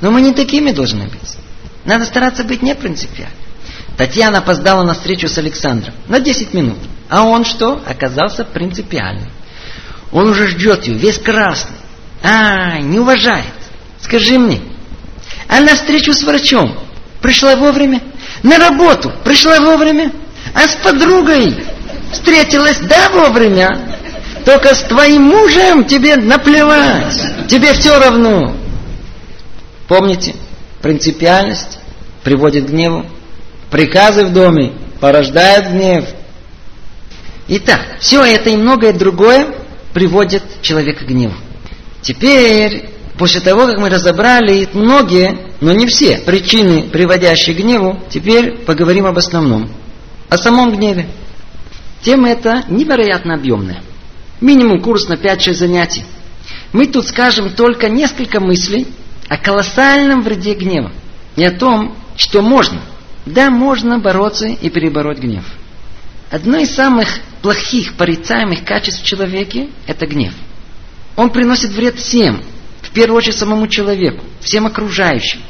S1: Но мы не такими должны быть. Надо стараться быть не принципиальным. Татьяна опоздала на встречу с Александром на 10 минут. А он что? Оказался принципиальным. Он уже ждет ее, весь красный. А, не уважает. Скажи мне, а на встречу с врачом пришла вовремя? На работу пришла вовремя? А с подругой встретилась, да, вовремя? Только с твоим мужем тебе наплевать. Тебе все равно. Помните, принципиальность приводит к гневу. Приказы в доме порождают гнев. Итак, все это и многое другое приводит человека к гневу. Теперь, после того, как мы разобрали многие, но не все причины, приводящие к гневу, теперь поговорим об основном. О самом гневе. Тема эта невероятно объемная. Минимум курс на 5-6 занятий. Мы тут скажем только несколько мыслей о колоссальном вреде гнева. И о том, что можно. Да, можно бороться и перебороть гнев. Одно из самых плохих, порицаемых качеств в человеке – это гнев. Он приносит вред всем, в первую очередь самому человеку, всем окружающим.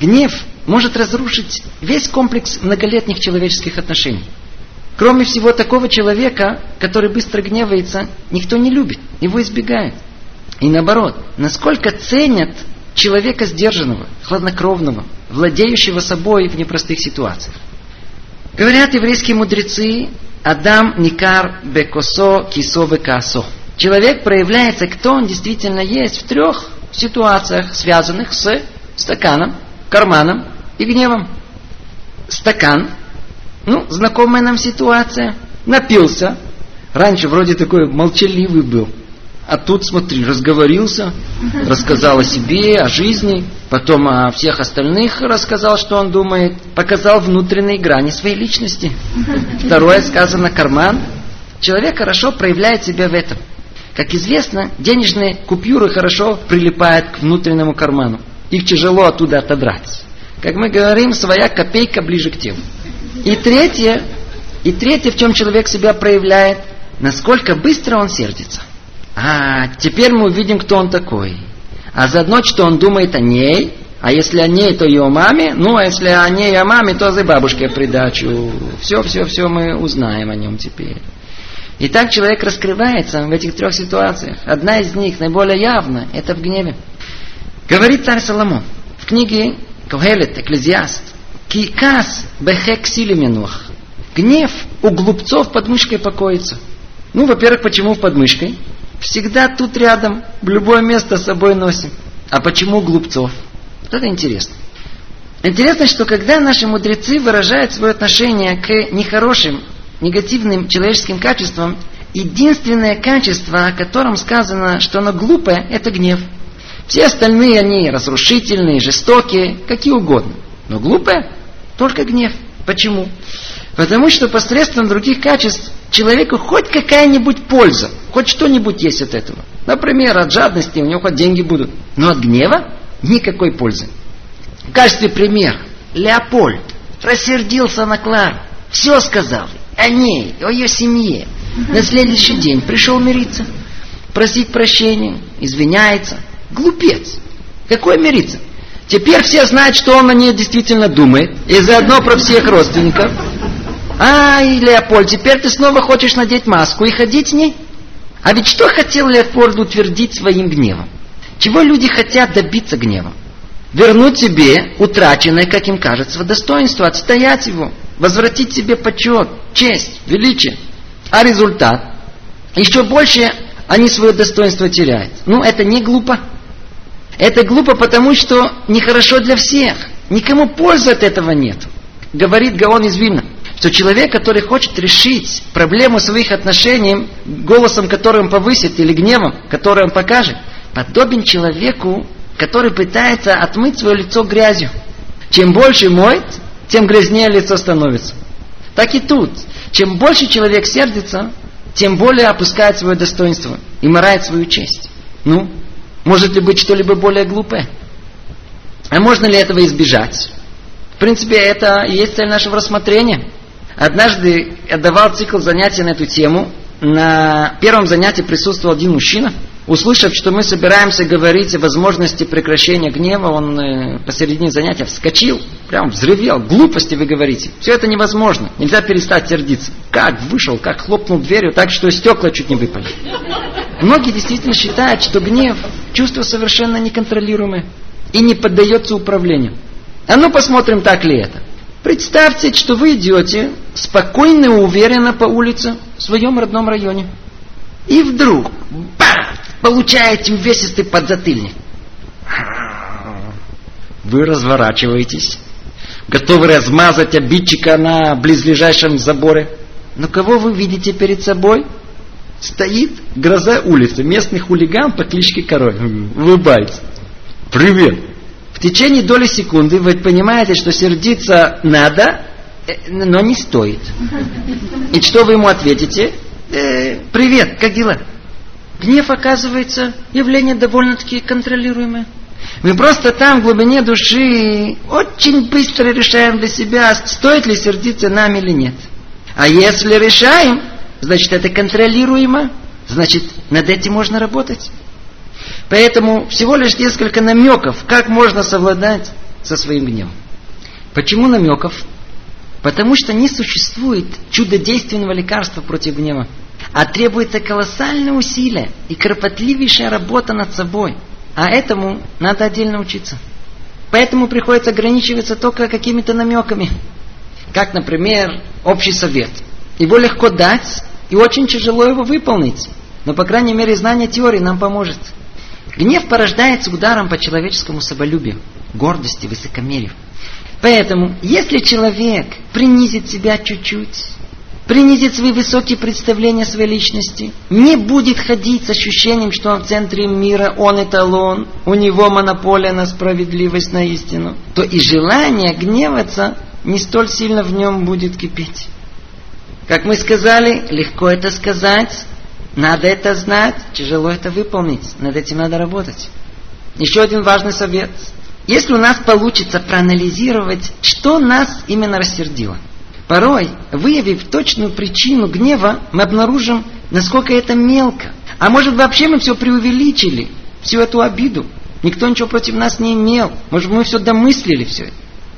S1: Гнев может разрушить весь комплекс многолетних человеческих отношений. Кроме всего такого человека, который быстро гневается, никто не любит, его избегает. И наоборот, насколько ценят человека сдержанного, хладнокровного, владеющего собой в непростых ситуациях. Говорят еврейские мудрецы, Адам Никар Бекосо Кисо Бекасо. Человек проявляется, кто он действительно есть в трех ситуациях, связанных с стаканом, карманом и гневом. Стакан, ну, знакомая нам ситуация, напился, раньше вроде такой молчаливый был, а тут, смотри, разговорился, рассказал о себе, о жизни, потом о всех остальных рассказал, что он думает, показал внутренние грани своей личности. Второе сказано карман. Человек хорошо проявляет себя в этом. Как известно, денежные купюры хорошо прилипают к внутреннему карману. Их тяжело оттуда отодрать. Как мы говорим, своя копейка ближе к телу. И третье, и третье, в чем человек себя проявляет, насколько быстро он сердится. А, теперь мы увидим, кто он такой. А заодно, что он думает о ней, а если о ней, то ее маме, ну, а если о ней, о маме, то за бабушкой придачу. Все, все, все мы узнаем о нем теперь. И так человек раскрывается в этих трех ситуациях. Одна из них, наиболее явно, это в гневе. Говорит царь Соломон в книге Когелет, Экклезиаст, Кикас бехек силименуах. Гнев у глупцов под мышкой покоится. Ну, во-первых, почему под мышкой? Всегда тут рядом, в любое место с собой носим. А почему глупцов? Вот это интересно. Интересно, что когда наши мудрецы выражают свое отношение к нехорошим, негативным человеческим качествам, единственное качество, о котором сказано, что оно глупое, это гнев. Все остальные они разрушительные, жестокие, какие угодно. Но глупое только гнев. Почему? Потому что посредством других качеств человеку хоть какая-нибудь польза, хоть что-нибудь есть от этого. Например, от жадности у него хоть деньги будут. Но от гнева никакой пользы. В качестве примера, Леопольд рассердился на Клару. Все сказал о ней, о ее семье. На следующий день пришел мириться, просить прощения, извиняется. Глупец. Какой мириться? Теперь все знают, что он о ней действительно думает. И заодно про всех родственников. Ай, Леопольд, теперь ты снова хочешь надеть маску и ходить в ней? А ведь что хотел Леопольд утвердить своим гневом? Чего люди хотят добиться гневом? Вернуть себе утраченное, как им кажется, достоинство, отстоять его, возвратить себе почет, честь, величие. А результат? Еще больше они свое достоинство теряют. Ну, это не глупо. Это глупо, потому что нехорошо для всех. Никому пользы от этого нет. Говорит Гаон из Вильна, что человек, который хочет решить проблему своих отношений голосом, который он повысит, или гневом, который он покажет, подобен человеку, который пытается отмыть свое лицо грязью. Чем больше моет, тем грязнее лицо становится. Так и тут. Чем больше человек сердится, тем более опускает свое достоинство и морает свою честь. Ну, может ли быть что-либо более глупое? А можно ли этого избежать? В принципе, это и есть цель нашего рассмотрения. Однажды я давал цикл занятий на эту тему. На первом занятии присутствовал один мужчина. Услышав, что мы собираемся говорить о возможности прекращения гнева, он э, посередине занятия вскочил, прям взревел. Глупости вы говорите. Все это невозможно. Нельзя перестать сердиться. Как вышел, как хлопнул дверью, так что стекла чуть не выпали. Многие действительно считают, что гнев – чувство совершенно неконтролируемое и не поддается управлению. А ну посмотрим, так ли это. Представьте, что вы идете спокойно и уверенно по улице в своем родном районе. И вдруг, бах, получаете увесистый подзатыльник. Вы разворачиваетесь, готовы размазать обидчика на близлежащем заборе. Но кого вы видите перед собой? Стоит гроза улицы, местный хулиган по кличке Король. Улыбается. Привет. В течение доли секунды вы понимаете, что сердиться надо, э, но не стоит. И что вы ему ответите? Э, привет, как дела? Гнев, оказывается, явление довольно-таки контролируемое. Мы просто там, в глубине души, очень быстро решаем для себя, стоит ли сердиться нам или нет. А если решаем, значит это контролируемо, значит над этим можно работать. Поэтому всего лишь несколько намеков, как можно совладать со своим гневом. Почему намеков? Потому что не существует чудодейственного лекарства против гнева, а требуется колоссальное усилие и кропотливейшая работа над собой. А этому надо отдельно учиться. Поэтому приходится ограничиваться только какими-то намеками. Как, например, общий совет. Его легко дать и очень тяжело его выполнить. Но, по крайней мере, знание теории нам поможет. Гнев порождается ударом по человеческому соболюбию, гордости, высокомерию. Поэтому, если человек принизит себя чуть-чуть, принизит свои высокие представления своей личности, не будет ходить с ощущением, что он в центре мира, он эталон, у него монополия на справедливость, на истину, то и желание гневаться не столь сильно в нем будет кипеть. Как мы сказали, легко это сказать, надо это знать, тяжело это выполнить. Над этим надо работать. Еще один важный совет. Если у нас получится проанализировать, что нас именно рассердило. Порой, выявив точную причину гнева, мы обнаружим, насколько это мелко. А может вообще мы все преувеличили, всю эту обиду. Никто ничего против нас не имел. Может мы все домыслили все это.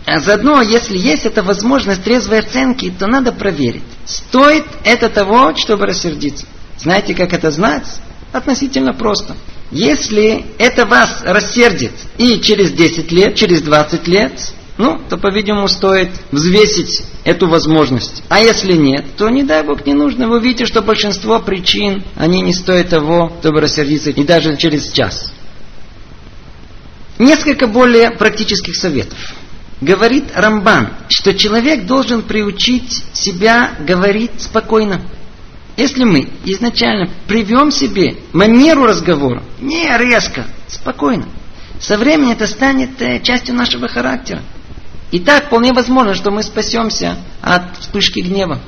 S1: А заодно, если есть эта возможность трезвой оценки, то надо проверить, стоит это того, чтобы рассердиться. Знаете, как это знать? Относительно просто. Если это вас рассердит и через 10 лет, через 20 лет, ну, то, по-видимому, стоит взвесить эту возможность. А если нет, то, не дай Бог, не нужно. Вы видите, что большинство причин, они не стоят того, чтобы рассердиться и даже через час. Несколько более практических советов. Говорит Рамбан, что человек должен приучить себя говорить спокойно. Если мы изначально привьем себе манеру разговора, не резко, спокойно, со временем это станет э, частью нашего характера. И так вполне возможно, что мы спасемся от вспышки гнева.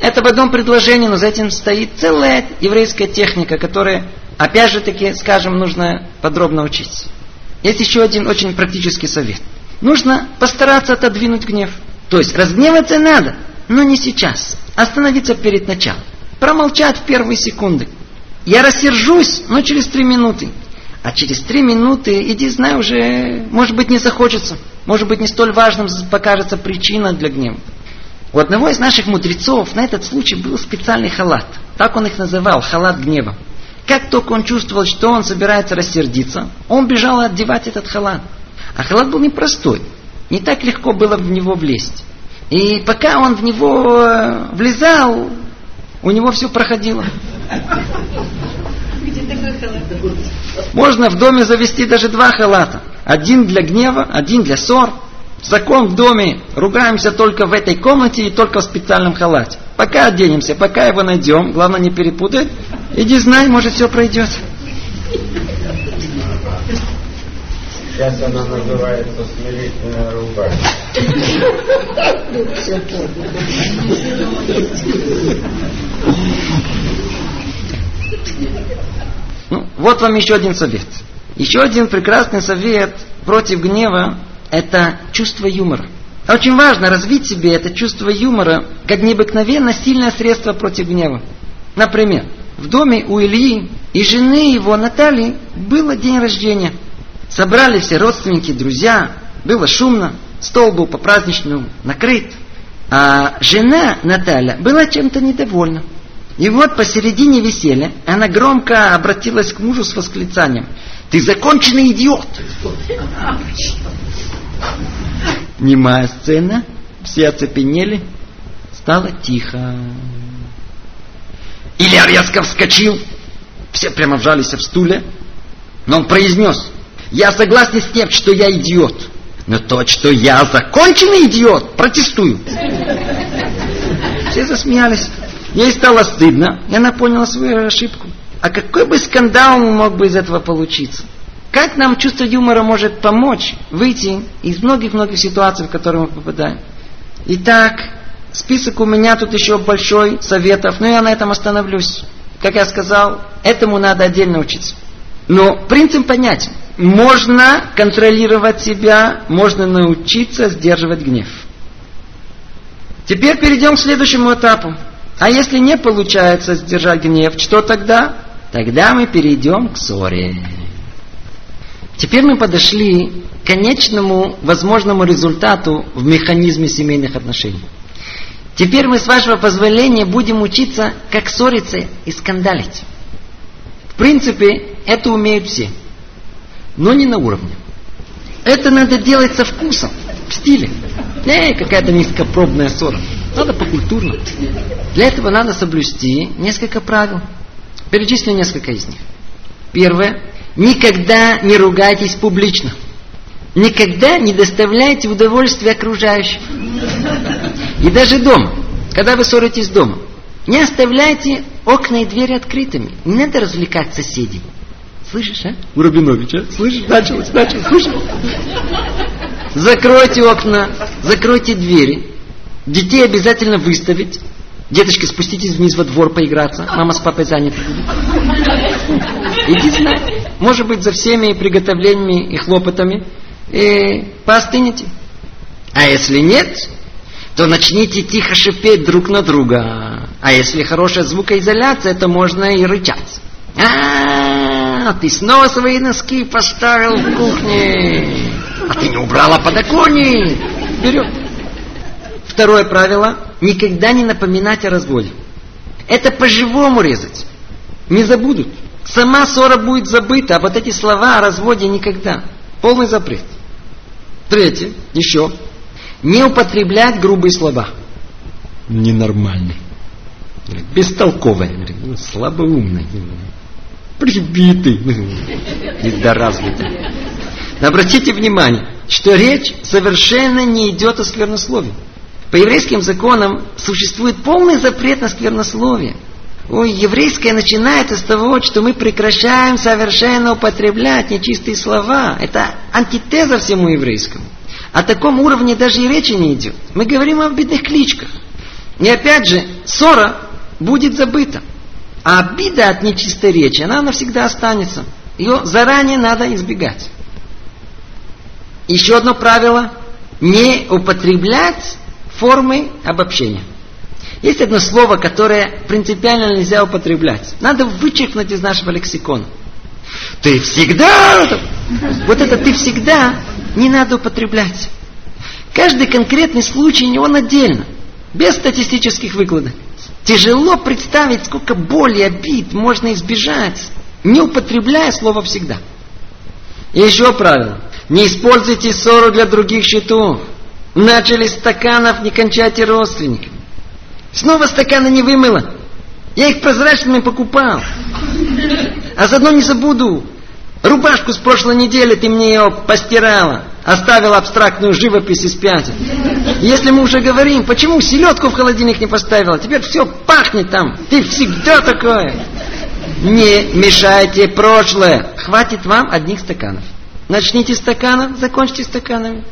S1: Это в одном предложении, но за этим стоит целая еврейская техника, которая, опять же таки, скажем, нужно подробно учить. Есть еще один очень практический совет. Нужно постараться отодвинуть гнев. То есть разгневаться надо, но не сейчас. Остановиться перед началом. Промолчать в первые секунды. Я рассержусь, но через три минуты. А через три минуты, иди знай, уже, может быть, не захочется. Может быть, не столь важным покажется причина для гнева. У одного из наших мудрецов на этот случай был специальный халат. Так он их называл, халат гнева. Как только он чувствовал, что он собирается рассердиться, он бежал одевать этот халат. А халат был непростой. Не так легко было в него влезть. И пока он в него э, влезал, у него все проходило. Можно в доме завести даже два халата. Один для гнева, один для ссор. Закон в доме. Ругаемся только в этой комнате и только в специальном халате. Пока оденемся, пока его найдем. Главное не перепутать. Иди знай, может все пройдет.
S4: Сейчас она называется смирительная рубашка.
S1: Ну, вот вам еще один совет. Еще один прекрасный совет против гнева – это чувство юмора. Очень важно развить себе это чувство юмора как необыкновенно сильное средство против гнева. Например, в доме у Ильи и жены его Натальи было день рождения. Собрали все родственники, друзья, было шумно, стол был по-праздничному накрыт. А жена Наталья была чем-то недовольна. И вот посередине веселья она громко обратилась к мужу с восклицанием. Ты законченный идиот! Немая сцена, все оцепенели, стало тихо. Илья резко вскочил, все прямо вжались в стуле, но он произнес, я согласен с тем, что я идиот, но то, что я законченный идиот, протестую. Все засмеялись. Ей стало стыдно, и она поняла свою ошибку. А какой бы скандал мог бы из этого получиться? Как нам чувство юмора может помочь выйти из многих-многих ситуаций, в которые мы попадаем? Итак, список у меня тут еще большой советов, но я на этом остановлюсь. Как я сказал, этому надо отдельно учиться. Но принцип понятен. Можно контролировать себя, можно научиться сдерживать гнев. Теперь перейдем к следующему этапу. А если не получается сдержать гнев, что тогда? Тогда мы перейдем к ссоре. Теперь мы подошли к конечному возможному результату в механизме семейных отношений. Теперь мы, с вашего позволения, будем учиться, как ссориться и скандалить. В принципе, это умеют все, но не на уровне. Это надо делать со вкусом, в стиле. Не какая-то низкопробная ссора. Надо по-культурно. Для этого надо соблюсти несколько правил. Перечислю несколько из них. Первое. Никогда не ругайтесь публично. Никогда не доставляйте удовольствия окружающим. И даже дома, когда вы ссоритесь дома, не оставляйте окна и двери открытыми. Не надо развлекать соседей. Слышишь, а? У Рубиновича. Слышишь? Началось, началось. Слышишь? Закройте окна, закройте двери. Детей обязательно выставить. Деточки, спуститесь вниз во двор поиграться. Мама с папой заняты. Идите, знай. Может быть, за всеми приготовлениями и хлопотами и поостынете. А если нет, то начните тихо шипеть друг на друга. А если хорошая звукоизоляция, то можно и рычать. А, ты снова свои носки поставил в кухне. А ты не убрала подоконник. Вперед. Второе правило. Никогда не напоминать о разводе. Это по-живому резать. Не забудут. Сама ссора будет забыта, а вот эти слова о разводе никогда. Полный запрет. Третье. Еще. Не употреблять грубые слова. Ненормальный. Бестолковый. Слабоумный. Прибитый. Недоразвитый. Обратите внимание, что речь совершенно не идет о сквернословии. По еврейским законам существует полный запрет на сквернословие. Ой, еврейское начинается с того, что мы прекращаем совершенно употреблять нечистые слова. Это антитеза всему еврейскому. О таком уровне даже и речи не идет. Мы говорим о бедных кличках. И опять же, ссора будет забыта. А обида от нечистой речи, она навсегда останется. Ее заранее надо избегать. Еще одно правило. Не употреблять формы обобщения. Есть одно слово, которое принципиально нельзя употреблять. Надо вычеркнуть из нашего лексикона. Ты всегда... Вот это ты всегда не надо употреблять. Каждый конкретный случай, он отдельно. без статистических выкладок. Тяжело представить, сколько боли, обид можно избежать, не употребляя слово «всегда». И еще правило. Не используйте ссору для других счетов. Начали стаканов, не кончайте родственникам. Снова стаканы не вымыла. Я их прозрачными покупал. А заодно не забуду. Рубашку с прошлой недели ты мне ее постирала. Оставила абстрактную живопись из пятен. Если мы уже говорим, почему селедку в холодильник не поставила? Теперь все пахнет там. Ты всегда такое. Не мешайте прошлое. Хватит вам одних стаканов. Начните стаканов, закончите стаканами.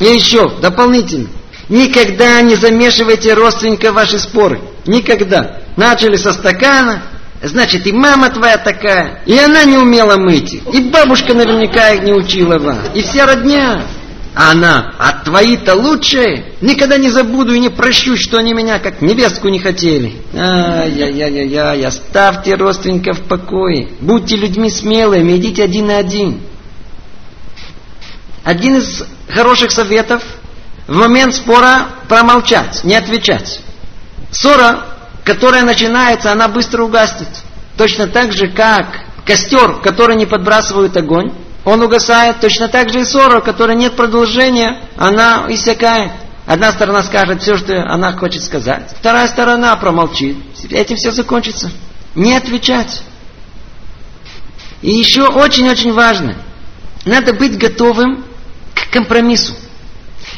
S1: И еще, дополнительно. Никогда не замешивайте родственника в ваши споры. Никогда. Начали со стакана, значит и мама твоя такая, и она не умела мыть и бабушка наверняка их не учила вас, и вся родня. А она, а твои-то лучшие, никогда не забуду и не прощу, что они меня как невестку не хотели. Ай-яй-яй-яй, оставьте родственников в покое, будьте людьми смелыми, идите один на один. Один из хороших советов в момент спора промолчать, не отвечать. Ссора, которая начинается, она быстро угаснет. Точно так же, как костер, который не подбрасывают огонь, он угасает. Точно так же и ссора, которой нет продолжения, она иссякает. Одна сторона скажет все, что она хочет сказать. Вторая сторона промолчит. Этим все закончится. Не отвечать. И еще очень-очень важно. Надо быть готовым к компромиссу.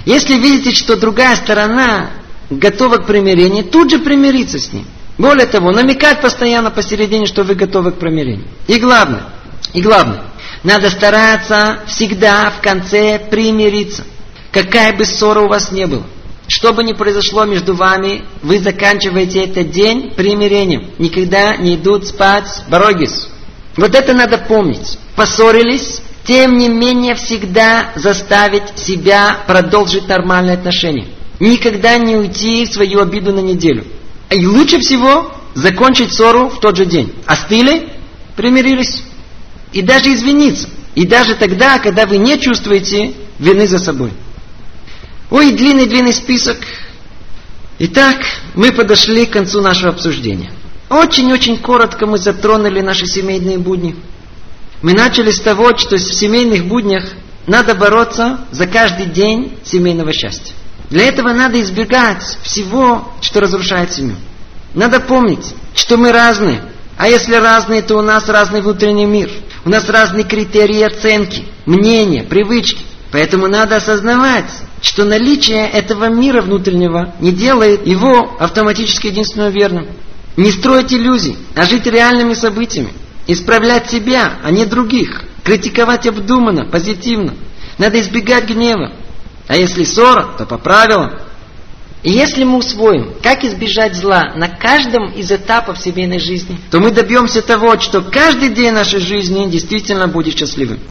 S1: Если видите, что другая сторона готова к примирению, тут же примириться с ним. Более того, намекать постоянно посередине, что вы готовы к примирению. И главное, и главное, надо стараться всегда в конце примириться. Какая бы ссора у вас не была. Что бы ни произошло между вами, вы заканчиваете этот день примирением. Никогда не идут спать барогис. Вот это надо помнить. Поссорились, тем не менее всегда заставить себя продолжить нормальные отношения. Никогда не уйти в свою обиду на неделю. И лучше всего закончить ссору в тот же день. Остыли, примирились. И даже извиниться. И даже тогда, когда вы не чувствуете вины за собой. Ой, длинный-длинный список. Итак, мы подошли к концу нашего обсуждения. Очень-очень коротко мы затронули наши семейные будни. Мы начали с того, что в семейных буднях надо бороться за каждый день семейного счастья. Для этого надо избегать всего, что разрушает семью. Надо помнить, что мы разные. А если разные, то у нас разный внутренний мир. У нас разные критерии оценки, мнения, привычки. Поэтому надо осознавать, что наличие этого мира внутреннего не делает его автоматически единственно верным. Не строить иллюзий, а жить реальными событиями. Исправлять себя, а не других. Критиковать обдуманно, позитивно. Надо избегать гнева. А если ссора, то по правилам. И если мы усвоим, как избежать зла на каждом из этапов семейной жизни, то мы добьемся того, что каждый день нашей жизни действительно будет счастливым.